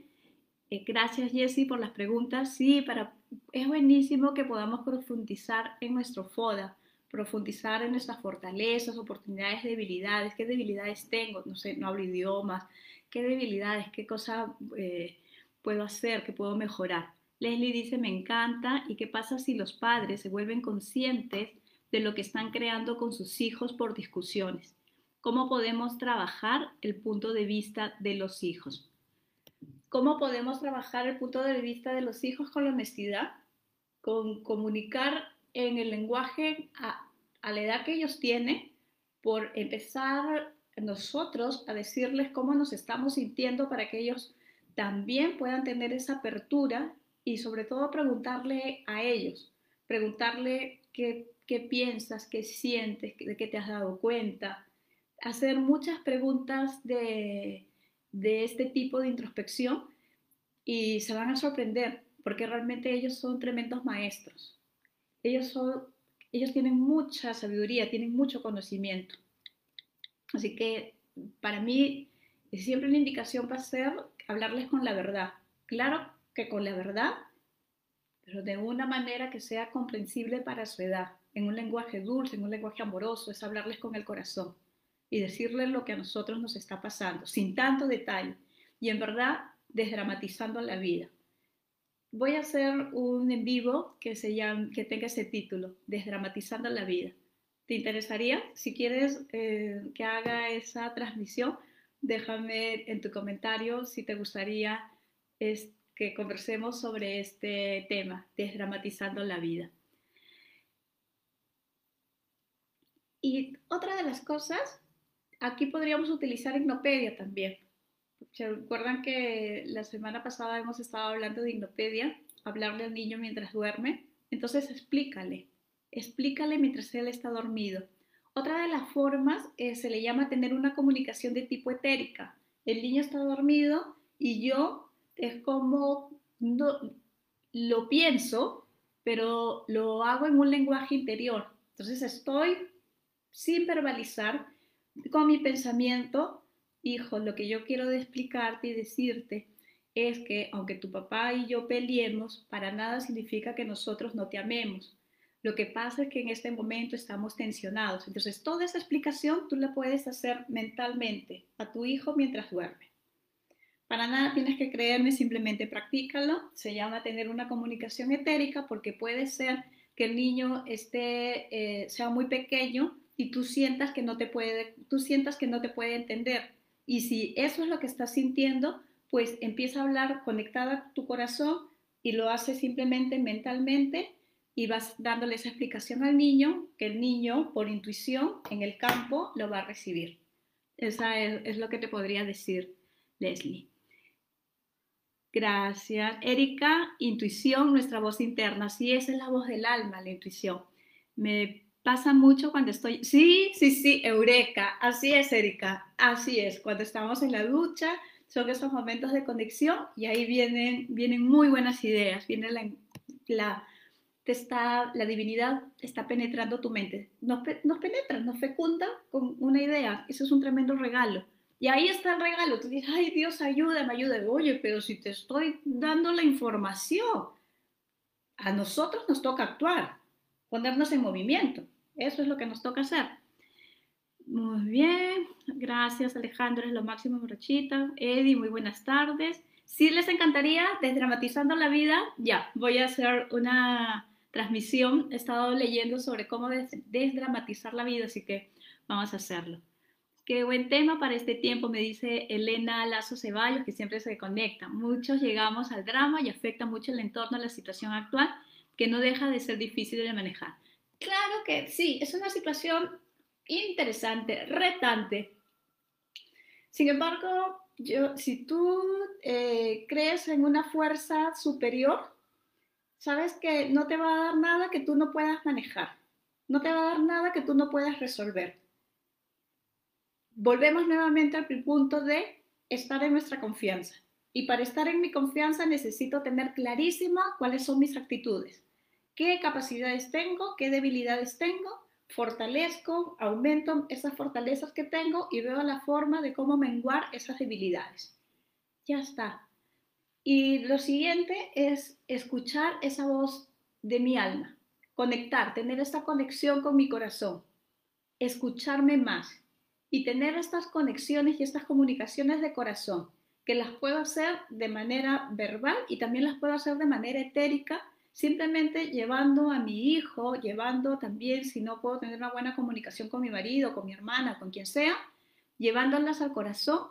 A: eh, gracias Jessy por las preguntas. Sí, para, es buenísimo que podamos profundizar en nuestro FODA, profundizar en nuestras fortalezas, oportunidades, debilidades. ¿Qué debilidades tengo? No sé, no hablo idiomas. ¿Qué debilidades? ¿Qué cosa eh, puedo hacer? ¿Qué puedo mejorar? Leslie dice, me encanta. ¿Y qué pasa si los padres se vuelven conscientes de lo que están creando con sus hijos por discusiones? ¿Cómo podemos trabajar el punto de vista de los hijos? ¿Cómo podemos trabajar el punto de vista de los hijos con la honestidad? Con comunicar en el lenguaje a, a la edad que ellos tienen, por empezar nosotros a decirles cómo nos estamos sintiendo para que ellos también puedan tener esa apertura y sobre todo preguntarle a ellos, preguntarle qué, qué piensas, qué sientes, de qué te has dado cuenta, hacer muchas preguntas de, de este tipo de introspección y se van a sorprender porque realmente ellos son tremendos maestros. Ellos, son, ellos tienen mucha sabiduría, tienen mucho conocimiento. Así que para mí siempre una indicación va a ser hablarles con la verdad. Claro que con la verdad, pero de una manera que sea comprensible para su edad, en un lenguaje dulce, en un lenguaje amoroso, es hablarles con el corazón y decirles lo que a nosotros nos está pasando, sin tanto detalle y en verdad desdramatizando la vida. Voy a hacer un en vivo que, se llama, que tenga ese título, Desdramatizando la vida. ¿Te interesaría? Si quieres eh, que haga esa transmisión, déjame en tu comentario si te gustaría este que conversemos sobre este tema, desdramatizando la vida. Y otra de las cosas, aquí podríamos utilizar Ignopedia también. ¿Se recuerdan que la semana pasada hemos estado hablando de Ignopedia? Hablarle al niño mientras duerme. Entonces explícale, explícale mientras él está dormido. Otra de las formas eh, se le llama tener una comunicación de tipo etérica. El niño está dormido y yo es como no, lo pienso, pero lo hago en un lenguaje interior. Entonces estoy sin verbalizar, con mi pensamiento, hijo, lo que yo quiero explicarte y decirte es que aunque tu papá y yo peleemos, para nada significa que nosotros no te amemos. Lo que pasa es que en este momento estamos tensionados. Entonces, toda esa explicación tú la puedes hacer mentalmente a tu hijo mientras duerme. Para nada tienes que creerme, simplemente practícalo. Se llama tener una comunicación etérica porque puede ser que el niño esté, eh, sea muy pequeño y tú sientas que no te puede, tú sientas que no te puede entender. Y si eso es lo que estás sintiendo, pues empieza a hablar conectada a tu corazón y lo hace simplemente mentalmente y vas dándole esa explicación al niño, que el niño, por intuición, en el campo, lo va a recibir. Esa es, es lo que te podría decir, Leslie. Gracias. Erika, intuición, nuestra voz interna. Sí, esa es la voz del alma, la intuición. Me pasa mucho cuando estoy... Sí, sí, sí, Eureka. Así es, Erika. Así es. Cuando estamos en la ducha, son esos momentos de conexión y ahí vienen, vienen muy buenas ideas. Viene la, la, está, la divinidad está penetrando tu mente. Nos, nos penetra, nos fecunda con una idea. Eso es un tremendo regalo. Y ahí está el regalo. Tú dices, ay Dios, ayúdame, ayúdame. Oye, pero si te estoy dando la información, a nosotros nos toca actuar, ponernos en movimiento. Eso es lo que nos toca hacer. Muy bien, gracias Alejandro, es lo máximo, Morochita. Eddie, muy buenas tardes. Si les encantaría, desdramatizando la vida, ya, voy a hacer una transmisión. He estado leyendo sobre cómo desdramatizar la vida, así que vamos a hacerlo. Qué buen tema para este tiempo, me dice Elena Lazo Ceballos, que siempre se conecta. Muchos llegamos al drama y afecta mucho el entorno, la situación actual, que no deja de ser difícil de manejar. Claro que sí, es una situación interesante, retante. Sin embargo, yo, si tú eh, crees en una fuerza superior, sabes que no te va a dar nada que tú no puedas manejar, no te va a dar nada que tú no puedas resolver volvemos nuevamente al punto de estar en nuestra confianza. Y para estar en mi confianza necesito tener clarísima cuáles son mis actitudes, qué capacidades tengo, qué debilidades tengo, fortalezco, aumento esas fortalezas que tengo y veo la forma de cómo menguar esas debilidades. Ya está. Y lo siguiente es escuchar esa voz de mi alma, conectar, tener esta conexión con mi corazón, escucharme más, y tener estas conexiones y estas comunicaciones de corazón, que las puedo hacer de manera verbal y también las puedo hacer de manera etérica, simplemente llevando a mi hijo, llevando también, si no puedo tener una buena comunicación con mi marido, con mi hermana, con quien sea, llevándolas al corazón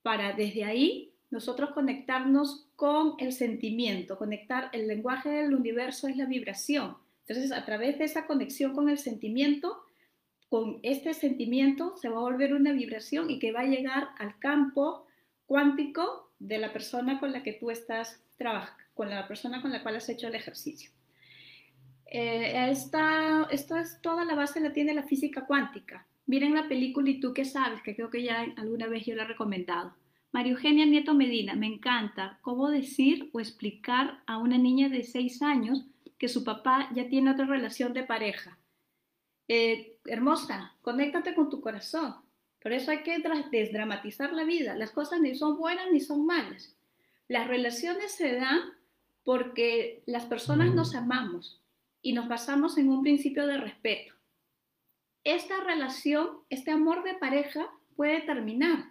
A: para desde ahí nosotros conectarnos con el sentimiento, conectar el lenguaje del universo es la vibración. Entonces, a través de esa conexión con el sentimiento, con este sentimiento se va a volver una vibración y que va a llegar al campo cuántico de la persona con la que tú estás trabajando, con la persona con la cual has hecho el ejercicio. Eh, esta, esta es toda la base la tiene la física cuántica. Miren la película y tú qué sabes, que creo que ya alguna vez yo la he recomendado. María Eugenia Nieto Medina, me encanta cómo decir o explicar a una niña de 6 años que su papá ya tiene otra relación de pareja eh, hermosa, conéctate con tu corazón. Por eso hay que desdramatizar la vida. Las cosas ni son buenas ni son malas. Las relaciones se dan porque las personas nos amamos y nos basamos en un principio de respeto. Esta relación, este amor de pareja puede terminar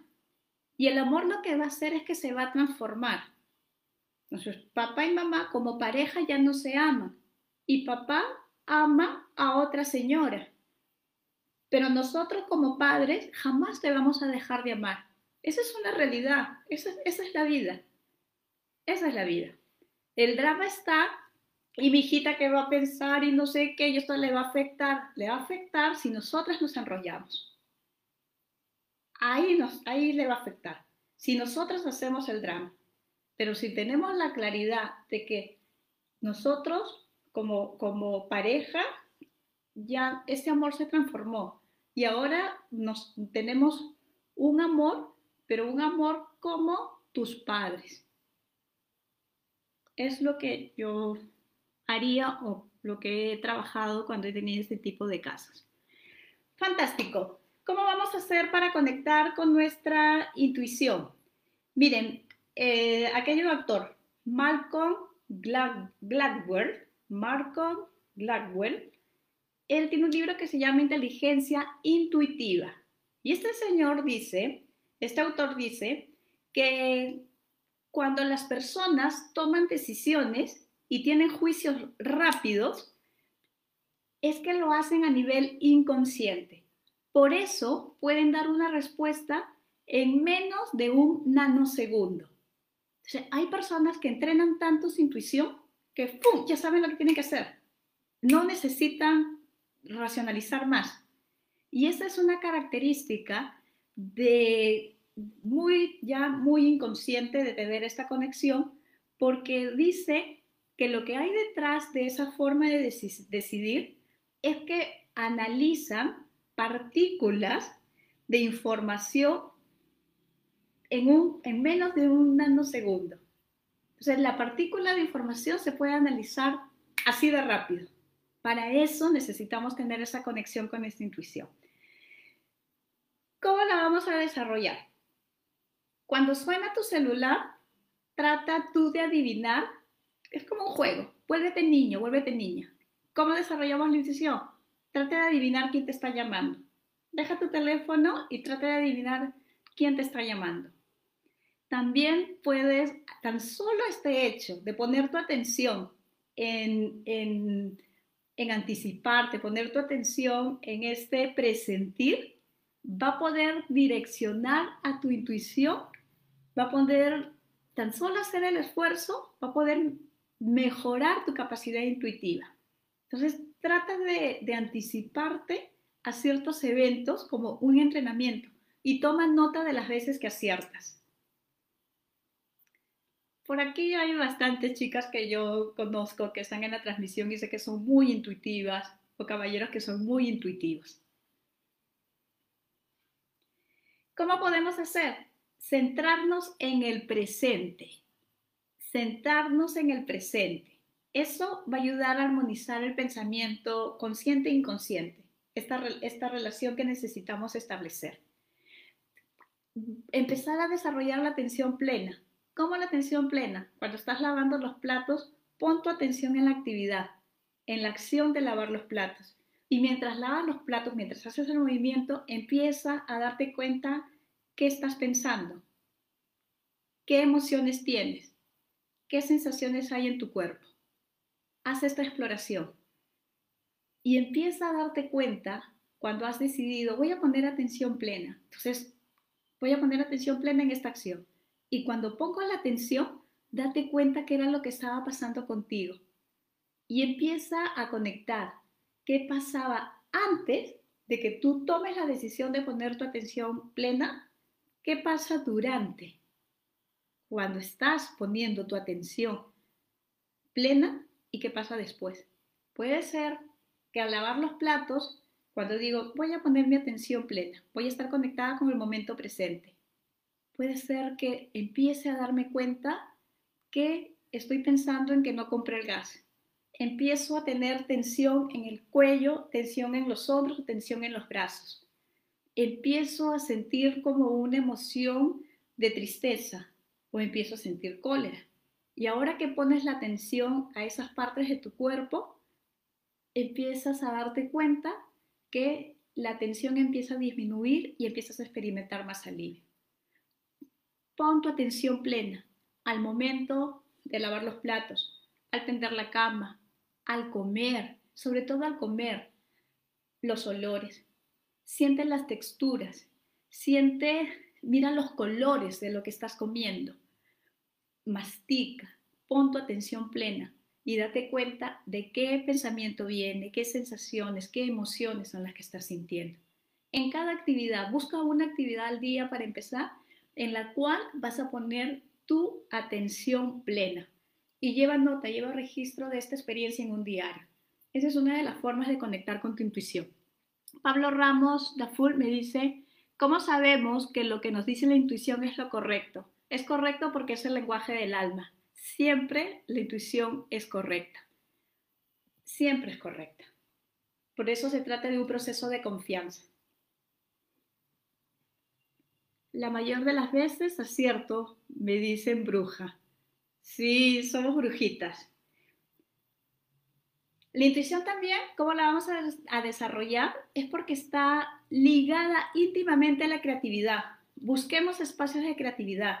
A: y el amor lo que va a hacer es que se va a transformar. Entonces, papá y mamá como pareja ya no se aman y papá ama a otra señora. Pero nosotros como padres jamás te vamos a dejar de amar. Esa es una realidad, esa, esa es la vida. Esa es la vida. El drama está y mi hijita que va a pensar y no sé qué, y esto le va a afectar, le va a afectar si nosotras nos enrollamos. Ahí, nos, ahí le va a afectar. Si nosotros hacemos el drama. Pero si tenemos la claridad de que nosotros como, como pareja, ya ese amor se transformó y ahora nos tenemos un amor, pero un amor como tus padres. Es lo que yo haría o lo que he trabajado cuando he tenido este tipo de casos. Fantástico. ¿Cómo vamos a hacer para conectar con nuestra intuición? Miren, eh, aquello doctor, Malcolm Gladwell, Malcolm Gladwell, él tiene un libro que se llama Inteligencia Intuitiva. Y este señor dice, este autor dice, que cuando las personas toman decisiones y tienen juicios rápidos, es que lo hacen a nivel inconsciente. Por eso pueden dar una respuesta en menos de un nanosegundo. hay personas que entrenan tanto su intuición que ¡pum! ya saben lo que tienen que hacer. No necesitan racionalizar más. Y esa es una característica de muy ya muy inconsciente de tener esta conexión porque dice que lo que hay detrás de esa forma de decidir es que analizan partículas de información en, un, en menos de un nanosegundo. Entonces, la partícula de información se puede analizar así de rápido. Para eso necesitamos tener esa conexión con esta intuición. ¿Cómo la vamos a desarrollar? Cuando suena tu celular, trata tú de adivinar. Es como un juego. Vuélvete niño, vuélvete niña. ¿Cómo desarrollamos la intuición? Trata de adivinar quién te está llamando. Deja tu teléfono y trata de adivinar quién te está llamando. También puedes, tan solo este hecho de poner tu atención en, en en anticiparte, poner tu atención en este presentir, va a poder direccionar a tu intuición, va a poder tan solo hacer el esfuerzo, va a poder mejorar tu capacidad intuitiva. Entonces, trata de, anticiparte a ciertos eventos como un entrenamiento y toma nota de las veces que aciertas. Por aquí hay bastantes chicas que yo conozco que están en la transmisión y sé que son muy intuitivas o caballeros que son muy intuitivos. ¿Cómo podemos hacer? Centrarnos en el presente. Centrarnos en el presente. Eso va a ayudar a armonizar el pensamiento consciente e inconsciente, esta, esta relación que necesitamos establecer. Empezar a desarrollar la atención plena ¿Cómo la atención plena? Cuando estás lavando los platos, pon tu atención en la actividad, en la acción de lavar los platos. Y mientras lavas los platos, mientras haces el movimiento, empieza a darte cuenta qué estás pensando, qué emociones tienes, qué sensaciones hay en tu cuerpo. Haz esta exploración y empieza a darte cuenta cuando has decidido, voy a poner atención plena. Entonces, voy a poner atención plena en esta acción. Y cuando pongo la atención, date cuenta qué era lo que estaba pasando contigo. Y empieza a conectar qué pasaba antes de que tú tomes la decisión de poner tu atención plena, qué pasa durante. Cuando estás poniendo tu atención plena y qué pasa después. Puede ser que al lavar los platos, cuando digo voy a poner mi atención plena, voy a estar conectada con el momento presente puede ser que empiece a darme cuenta que estoy pensando en que no compré el gas. Empiezo a tener tensión en el cuello, tensión en los hombros, tensión en los brazos. Empiezo a sentir como una emoción de tristeza o empiezo a sentir cólera. Y ahora que pones la atención a esas partes de tu cuerpo, empiezas a darte cuenta que la tensión empieza a disminuir y empiezas a experimentar más alivio. Pon tu atención plena al momento de lavar los platos, al tender la cama, al comer, sobre todo al comer, los olores. Siente las texturas, siente, mira los colores de lo que estás comiendo. Mastica, pon tu atención plena y date cuenta de qué pensamiento viene, qué sensaciones, qué emociones son las que estás sintiendo. En cada actividad, busca una actividad al día para empezar en la cual vas a poner tu atención plena. Y lleva nota, lleva registro de esta experiencia en un diario. Esa es una de las formas de conectar con tu intuición. Pablo Ramos Daful me dice, ¿cómo sabemos que lo que nos dice la intuición es lo correcto? Es correcto porque es el lenguaje del alma. Siempre la intuición es correcta. Siempre es correcta. Por eso se trata de un proceso de confianza. La mayor de las veces acierto, me dicen bruja. Sí, somos brujitas. La intuición también, ¿cómo la vamos a, desarrollar? Es porque está ligada íntimamente a la creatividad. Busquemos espacios de creatividad.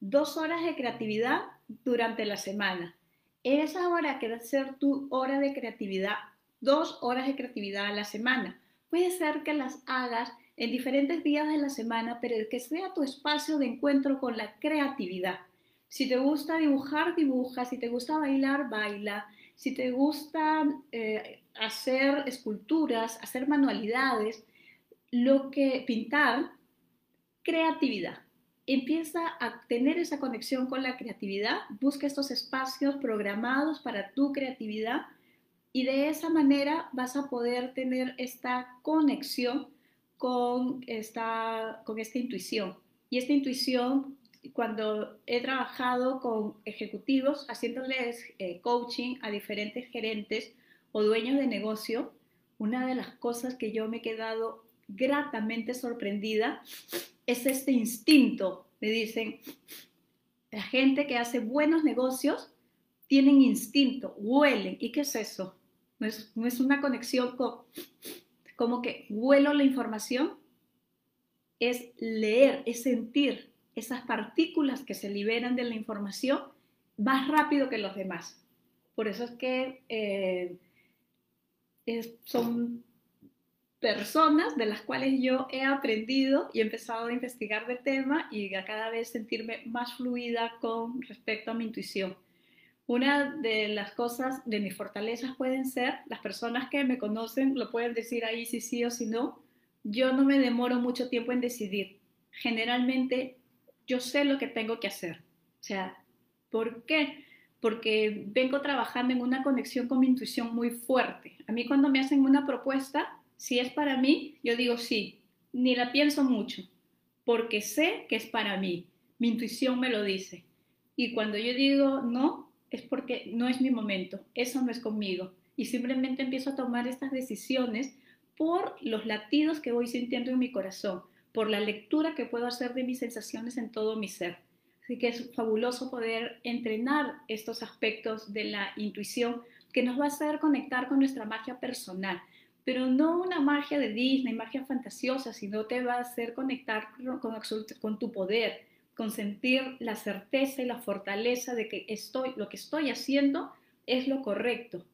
A: Dos horas de creatividad durante la semana. Esa hora que a ser tu hora de creatividad. Dos horas de creatividad a la semana. Puede ser que las hagas en diferentes días de la semana, pero que sea tu espacio de encuentro con la creatividad. Si te gusta dibujar, dibuja. Si te gusta bailar, baila. Si te gusta eh, hacer esculturas, hacer manualidades, lo que pintar, creatividad. Empieza a tener esa conexión con la creatividad, busca estos espacios programados para tu creatividad y de esa manera vas a poder tener esta conexión con esta, con esta intuición. Y esta intuición, cuando he trabajado con ejecutivos haciéndoles eh, coaching a diferentes gerentes o dueños de negocio, una de las cosas que yo me he quedado gratamente sorprendida es este instinto. Me dicen, la gente que hace buenos negocios tienen instinto, huelen. ¿Y qué es eso? No es, no es una conexión con como que vuelo la información, es leer, es sentir esas partículas que se liberan de la información más rápido que los demás. Por eso es que eh, son personas de las cuales yo he aprendido y he empezado a investigar de tema y a cada vez sentirme más fluida con respecto a mi intuición. Una de las cosas de mis fortalezas pueden ser, las personas que me conocen lo pueden decir ahí si sí o si no, yo no me demoro mucho tiempo en decidir. Generalmente yo sé lo que tengo que hacer. O sea, ¿por qué? Porque vengo trabajando en una conexión con mi intuición muy fuerte. A mí cuando me hacen una propuesta, si es para mí, yo digo sí, ni la pienso mucho, porque sé que es para mí. Mi intuición me lo dice. Y cuando yo digo no, es porque no es mi momento, eso no es conmigo. Y simplemente empiezo a tomar estas decisiones por los latidos que voy sintiendo en mi corazón, por la lectura que puedo hacer de mis sensaciones en todo mi ser. Así que es fabuloso poder entrenar estos aspectos de la intuición que nos va a hacer conectar con nuestra magia personal, pero no una magia de Disney, magia fantasiosa, sino te va a hacer conectar con, con tu poder, con sentir la certeza y la fortaleza de que estoy, lo que estoy haciendo es lo correcto.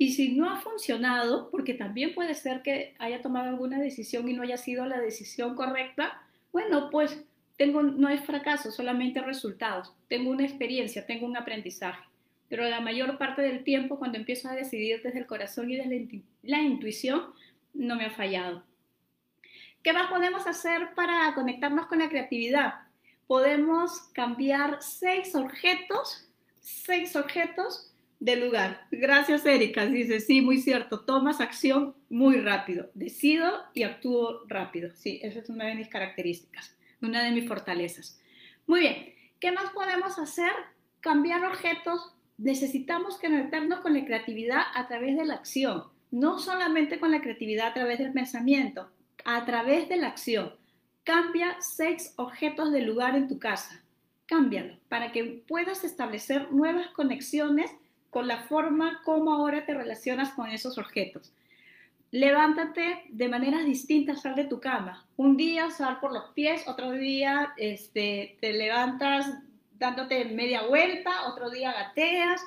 A: Y si no ha funcionado, porque también puede ser que haya tomado alguna decisión y no haya sido la decisión correcta, bueno, pues tengo, no es fracaso, solamente resultados. Tengo una experiencia, tengo un aprendizaje. Pero la mayor parte del tiempo, cuando empiezo a decidir desde el corazón y desde la intuición, no me ha fallado. ¿Qué más podemos hacer para conectarnos con la creatividad? podemos cambiar seis objetos, seis objetos de lugar. Gracias, Erika. Dice, sí, muy cierto. Tomas acción muy rápido. Decido y actúo rápido. Sí, esa es una de mis características, una de mis fortalezas. Muy bien. ¿Qué más podemos hacer? Cambiar objetos. Necesitamos conectarnos con la creatividad a través de la acción. No solamente con la creatividad a través del pensamiento, a través de la acción. Cambia seis objetos de lugar en tu casa. Cámbialo para que puedas establecer nuevas conexiones con la forma como ahora te relacionas con esos objetos. Levántate de maneras distintas, sal de tu cama. Un día sal por los pies, otro día este, te levantas dándote media vuelta, otro día gateas,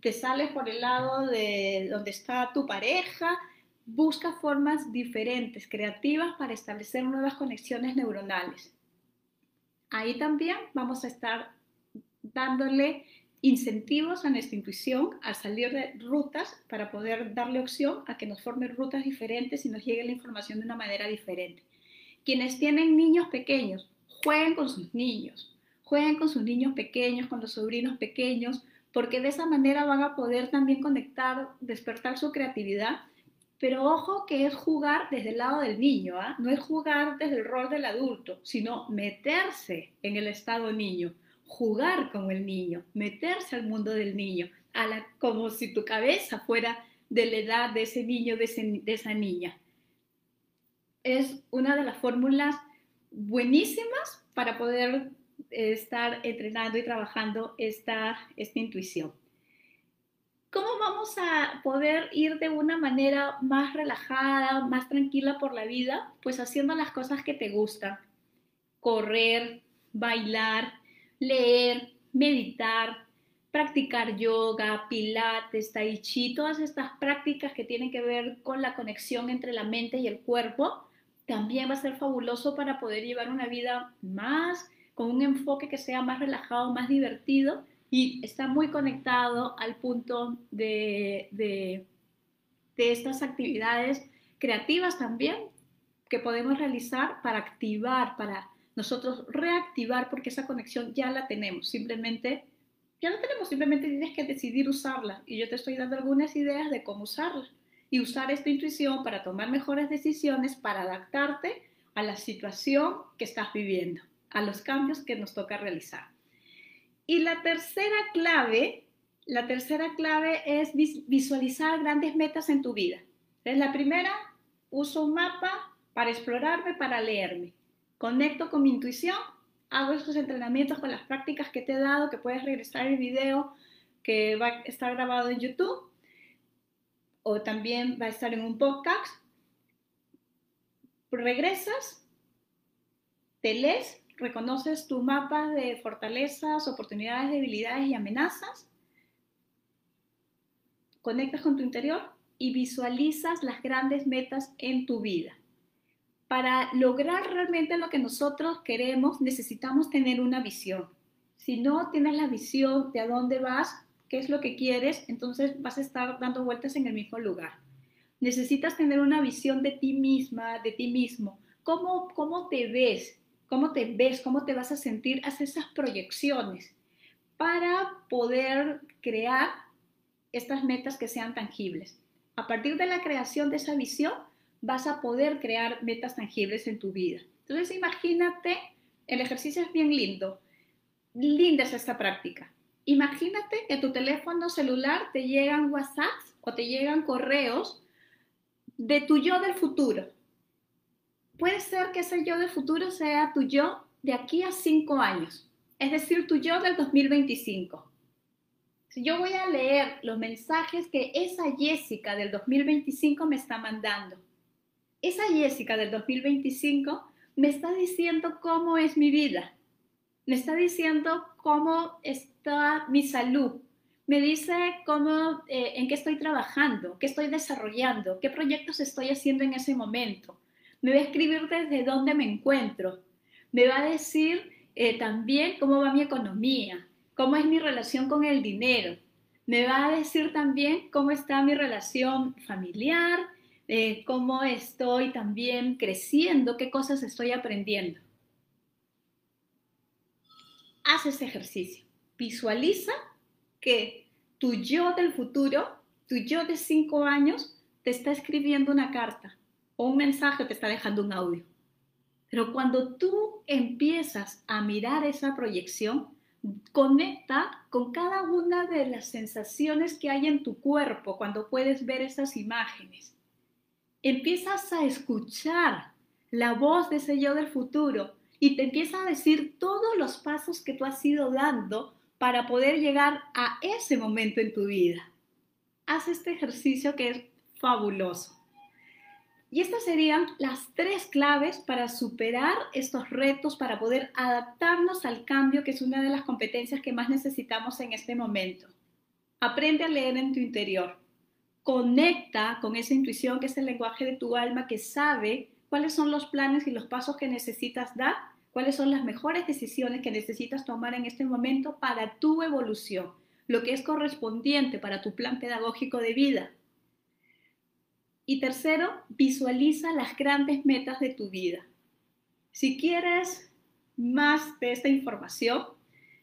A: te sales por el lado de donde está tu pareja, busca formas diferentes, creativas para establecer nuevas conexiones neuronales. Ahí también vamos a estar dándole incentivos a nuestra intuición al salir de rutas para poder darle opción a que nos formen rutas diferentes y nos llegue la información de una manera diferente. Quienes tienen niños pequeños, jueguen con sus niños, jueguen con sus niños pequeños, con los sobrinos pequeños, porque de esa manera van a poder también conectar, despertar su creatividad pero ojo que es jugar desde el lado del niño, ¿ah? no es jugar desde el rol del adulto, sino meterse en el estado niño, jugar con el niño, meterse al mundo del niño, a la, como si tu cabeza fuera de la edad de ese niño, de, esa niña. Es una de las fórmulas buenísimas para poder estar entrenando y trabajando esta, esta intuición. ¿Cómo vamos a poder ir de una manera más relajada, más tranquila por la vida? Pues haciendo las cosas que te gustan. Correr, bailar, leer, meditar, practicar yoga, pilates, tai chi, todas estas prácticas que tienen que ver con la conexión entre la mente y el cuerpo, también va a ser fabuloso para poder llevar una vida más, con un enfoque que sea más relajado, más divertido y está muy conectado al punto de, de, estas actividades creativas también que podemos realizar para activar, para nosotros reactivar, porque esa conexión ya la tenemos, simplemente, ya la tenemos, simplemente tienes que decidir usarla. Y yo te estoy dando algunas ideas de cómo usarla y usar esta intuición para tomar mejores decisiones, para adaptarte a la situación que estás viviendo, a los cambios que nos toca realizar. Y la tercera clave, la tercera clave es visualizar grandes metas en tu vida. Entonces, la primera, uso un mapa para explorarme, para leerme. Conecto con mi intuición, hago esos entrenamientos con las prácticas que te he dado, que puedes regresar el video que va a estar grabado en YouTube o también va a estar en un podcast. Regresas, te lees reconoces tu mapa de fortalezas, oportunidades, debilidades y amenazas, conectas con tu interior y visualizas las grandes metas en tu vida. Para lograr realmente lo que nosotros queremos, necesitamos tener una visión. Si no tienes la visión de a dónde vas, qué es lo que quieres, entonces vas a estar dando vueltas en el mismo lugar. Necesitas tener una visión de ti misma, de ti mismo. ¿Cómo, cómo te ves? cómo te ves, cómo te vas a sentir, haz esas proyecciones para poder crear estas metas que sean tangibles. A partir de la creación de esa visión, vas a poder crear metas tangibles en tu vida. Entonces, imagínate, el ejercicio es bien lindo. Linda es esta práctica. Imagínate que tu teléfono celular te llegan WhatsApps o te llegan correos de tu yo del futuro puede ser que ese yo del futuro sea tu yo de aquí a cinco años, es decir, tu yo del 2025. Si yo voy a leer los mensajes que esa Jessica del 2025 me está mandando, esa Jessica del 2025 me está diciendo cómo es mi vida, me está diciendo cómo está mi salud, me dice cómo, eh, en qué estoy trabajando, qué estoy desarrollando, qué proyectos estoy haciendo en ese momento. Me va a escribir desde dónde me encuentro, me va a decir eh, también cómo va mi economía, cómo es mi relación con el dinero, me va a decir también cómo está mi relación familiar, eh, cómo estoy también creciendo, qué cosas estoy aprendiendo. Haz ese ejercicio. Visualiza que tu yo del futuro, tu yo de cinco años, te está escribiendo una carta o un mensaje te está dejando un audio. Pero cuando tú empiezas a mirar esa proyección, conecta con cada una de las sensaciones que hay en tu cuerpo cuando puedes ver esas imágenes. Empiezas a escuchar la voz de ese yo del futuro y te empieza a decir todos los pasos que tú has ido dando para poder llegar a ese momento en tu vida. Haz este ejercicio que es fabuloso. Y estas serían las tres claves para superar estos retos, para poder adaptarnos al cambio, que es una de las competencias que más necesitamos en este momento. Aprende a leer en tu interior. Conecta con esa intuición que es el lenguaje de tu alma que sabe cuáles son los planes y los pasos que necesitas dar, cuáles son las mejores decisiones que necesitas tomar en este momento para tu evolución, lo que es correspondiente para tu plan pedagógico de vida y tercero, visualiza las grandes metas de tu vida. Si quieres más de esta información,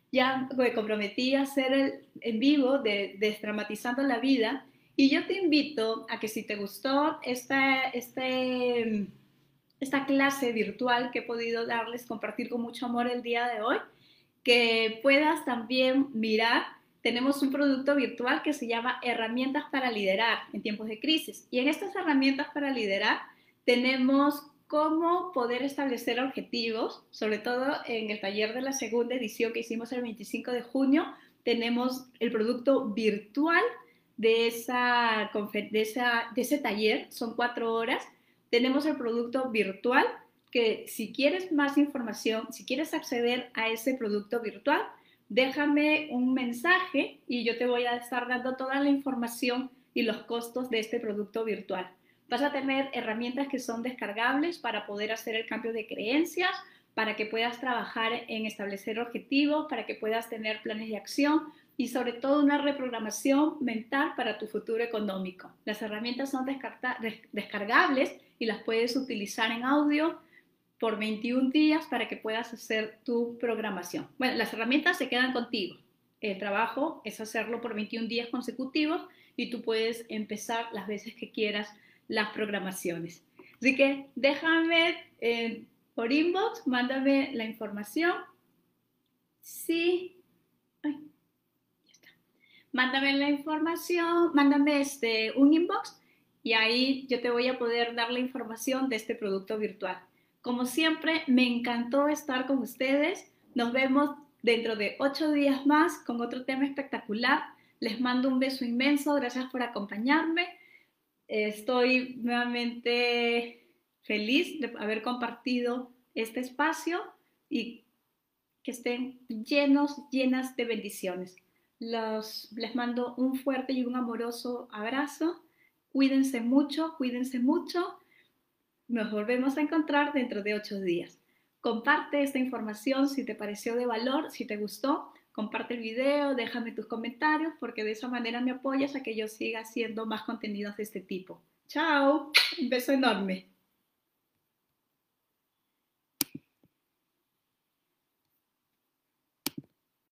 A: ya me comprometí a hacer el en vivo de Desdramatizando la Vida y yo te invito a que si te gustó esta, este, esta clase virtual que he podido darles, compartir con mucho amor el día de hoy, que puedas también mirar tenemos un producto virtual que se llama Herramientas para Liderar en tiempos de crisis. Y en estas herramientas para liderar tenemos cómo poder establecer objetivos, sobre todo en el taller de la segunda edición que hicimos el 25 de junio, tenemos el producto virtual de, esa, de, esa, de ese taller, son cuatro horas. Tenemos el producto virtual que si quieres más información, si quieres acceder a ese producto virtual, déjame un mensaje y yo te voy a estar dando toda la información y los costos de este producto virtual. Vas a tener herramientas que son descargables para poder hacer el cambio de creencias, para que puedas trabajar en establecer objetivos, para que puedas tener planes de acción y sobre todo una reprogramación mental para tu futuro económico. Las herramientas son descargables y las puedes utilizar en audio por 21 días para que puedas hacer tu programación. Bueno, las herramientas se quedan contigo. El trabajo es hacerlo por 21 días consecutivos y tú puedes empezar las veces que quieras las programaciones. Así que déjame eh, por inbox, mándame la información. Sí. Mándame la información, mándame este, un inbox y ahí yo te voy a poder dar la información de este producto virtual. Como siempre, me encantó estar con ustedes. Nos vemos dentro de ocho días más con otro tema espectacular. Les mando un beso inmenso. Gracias por acompañarme. Estoy nuevamente feliz de haber compartido este espacio y que estén llenos, llenas de bendiciones. Les mando un fuerte y un amoroso abrazo. Cuídense mucho, cuídense mucho. Nos volvemos a encontrar dentro de ocho días. Comparte esta información si te pareció de valor, si te gustó. Comparte el video, déjame tus comentarios porque de esa manera me apoyas a que yo siga haciendo más contenidos de este tipo. Chao, un beso enorme.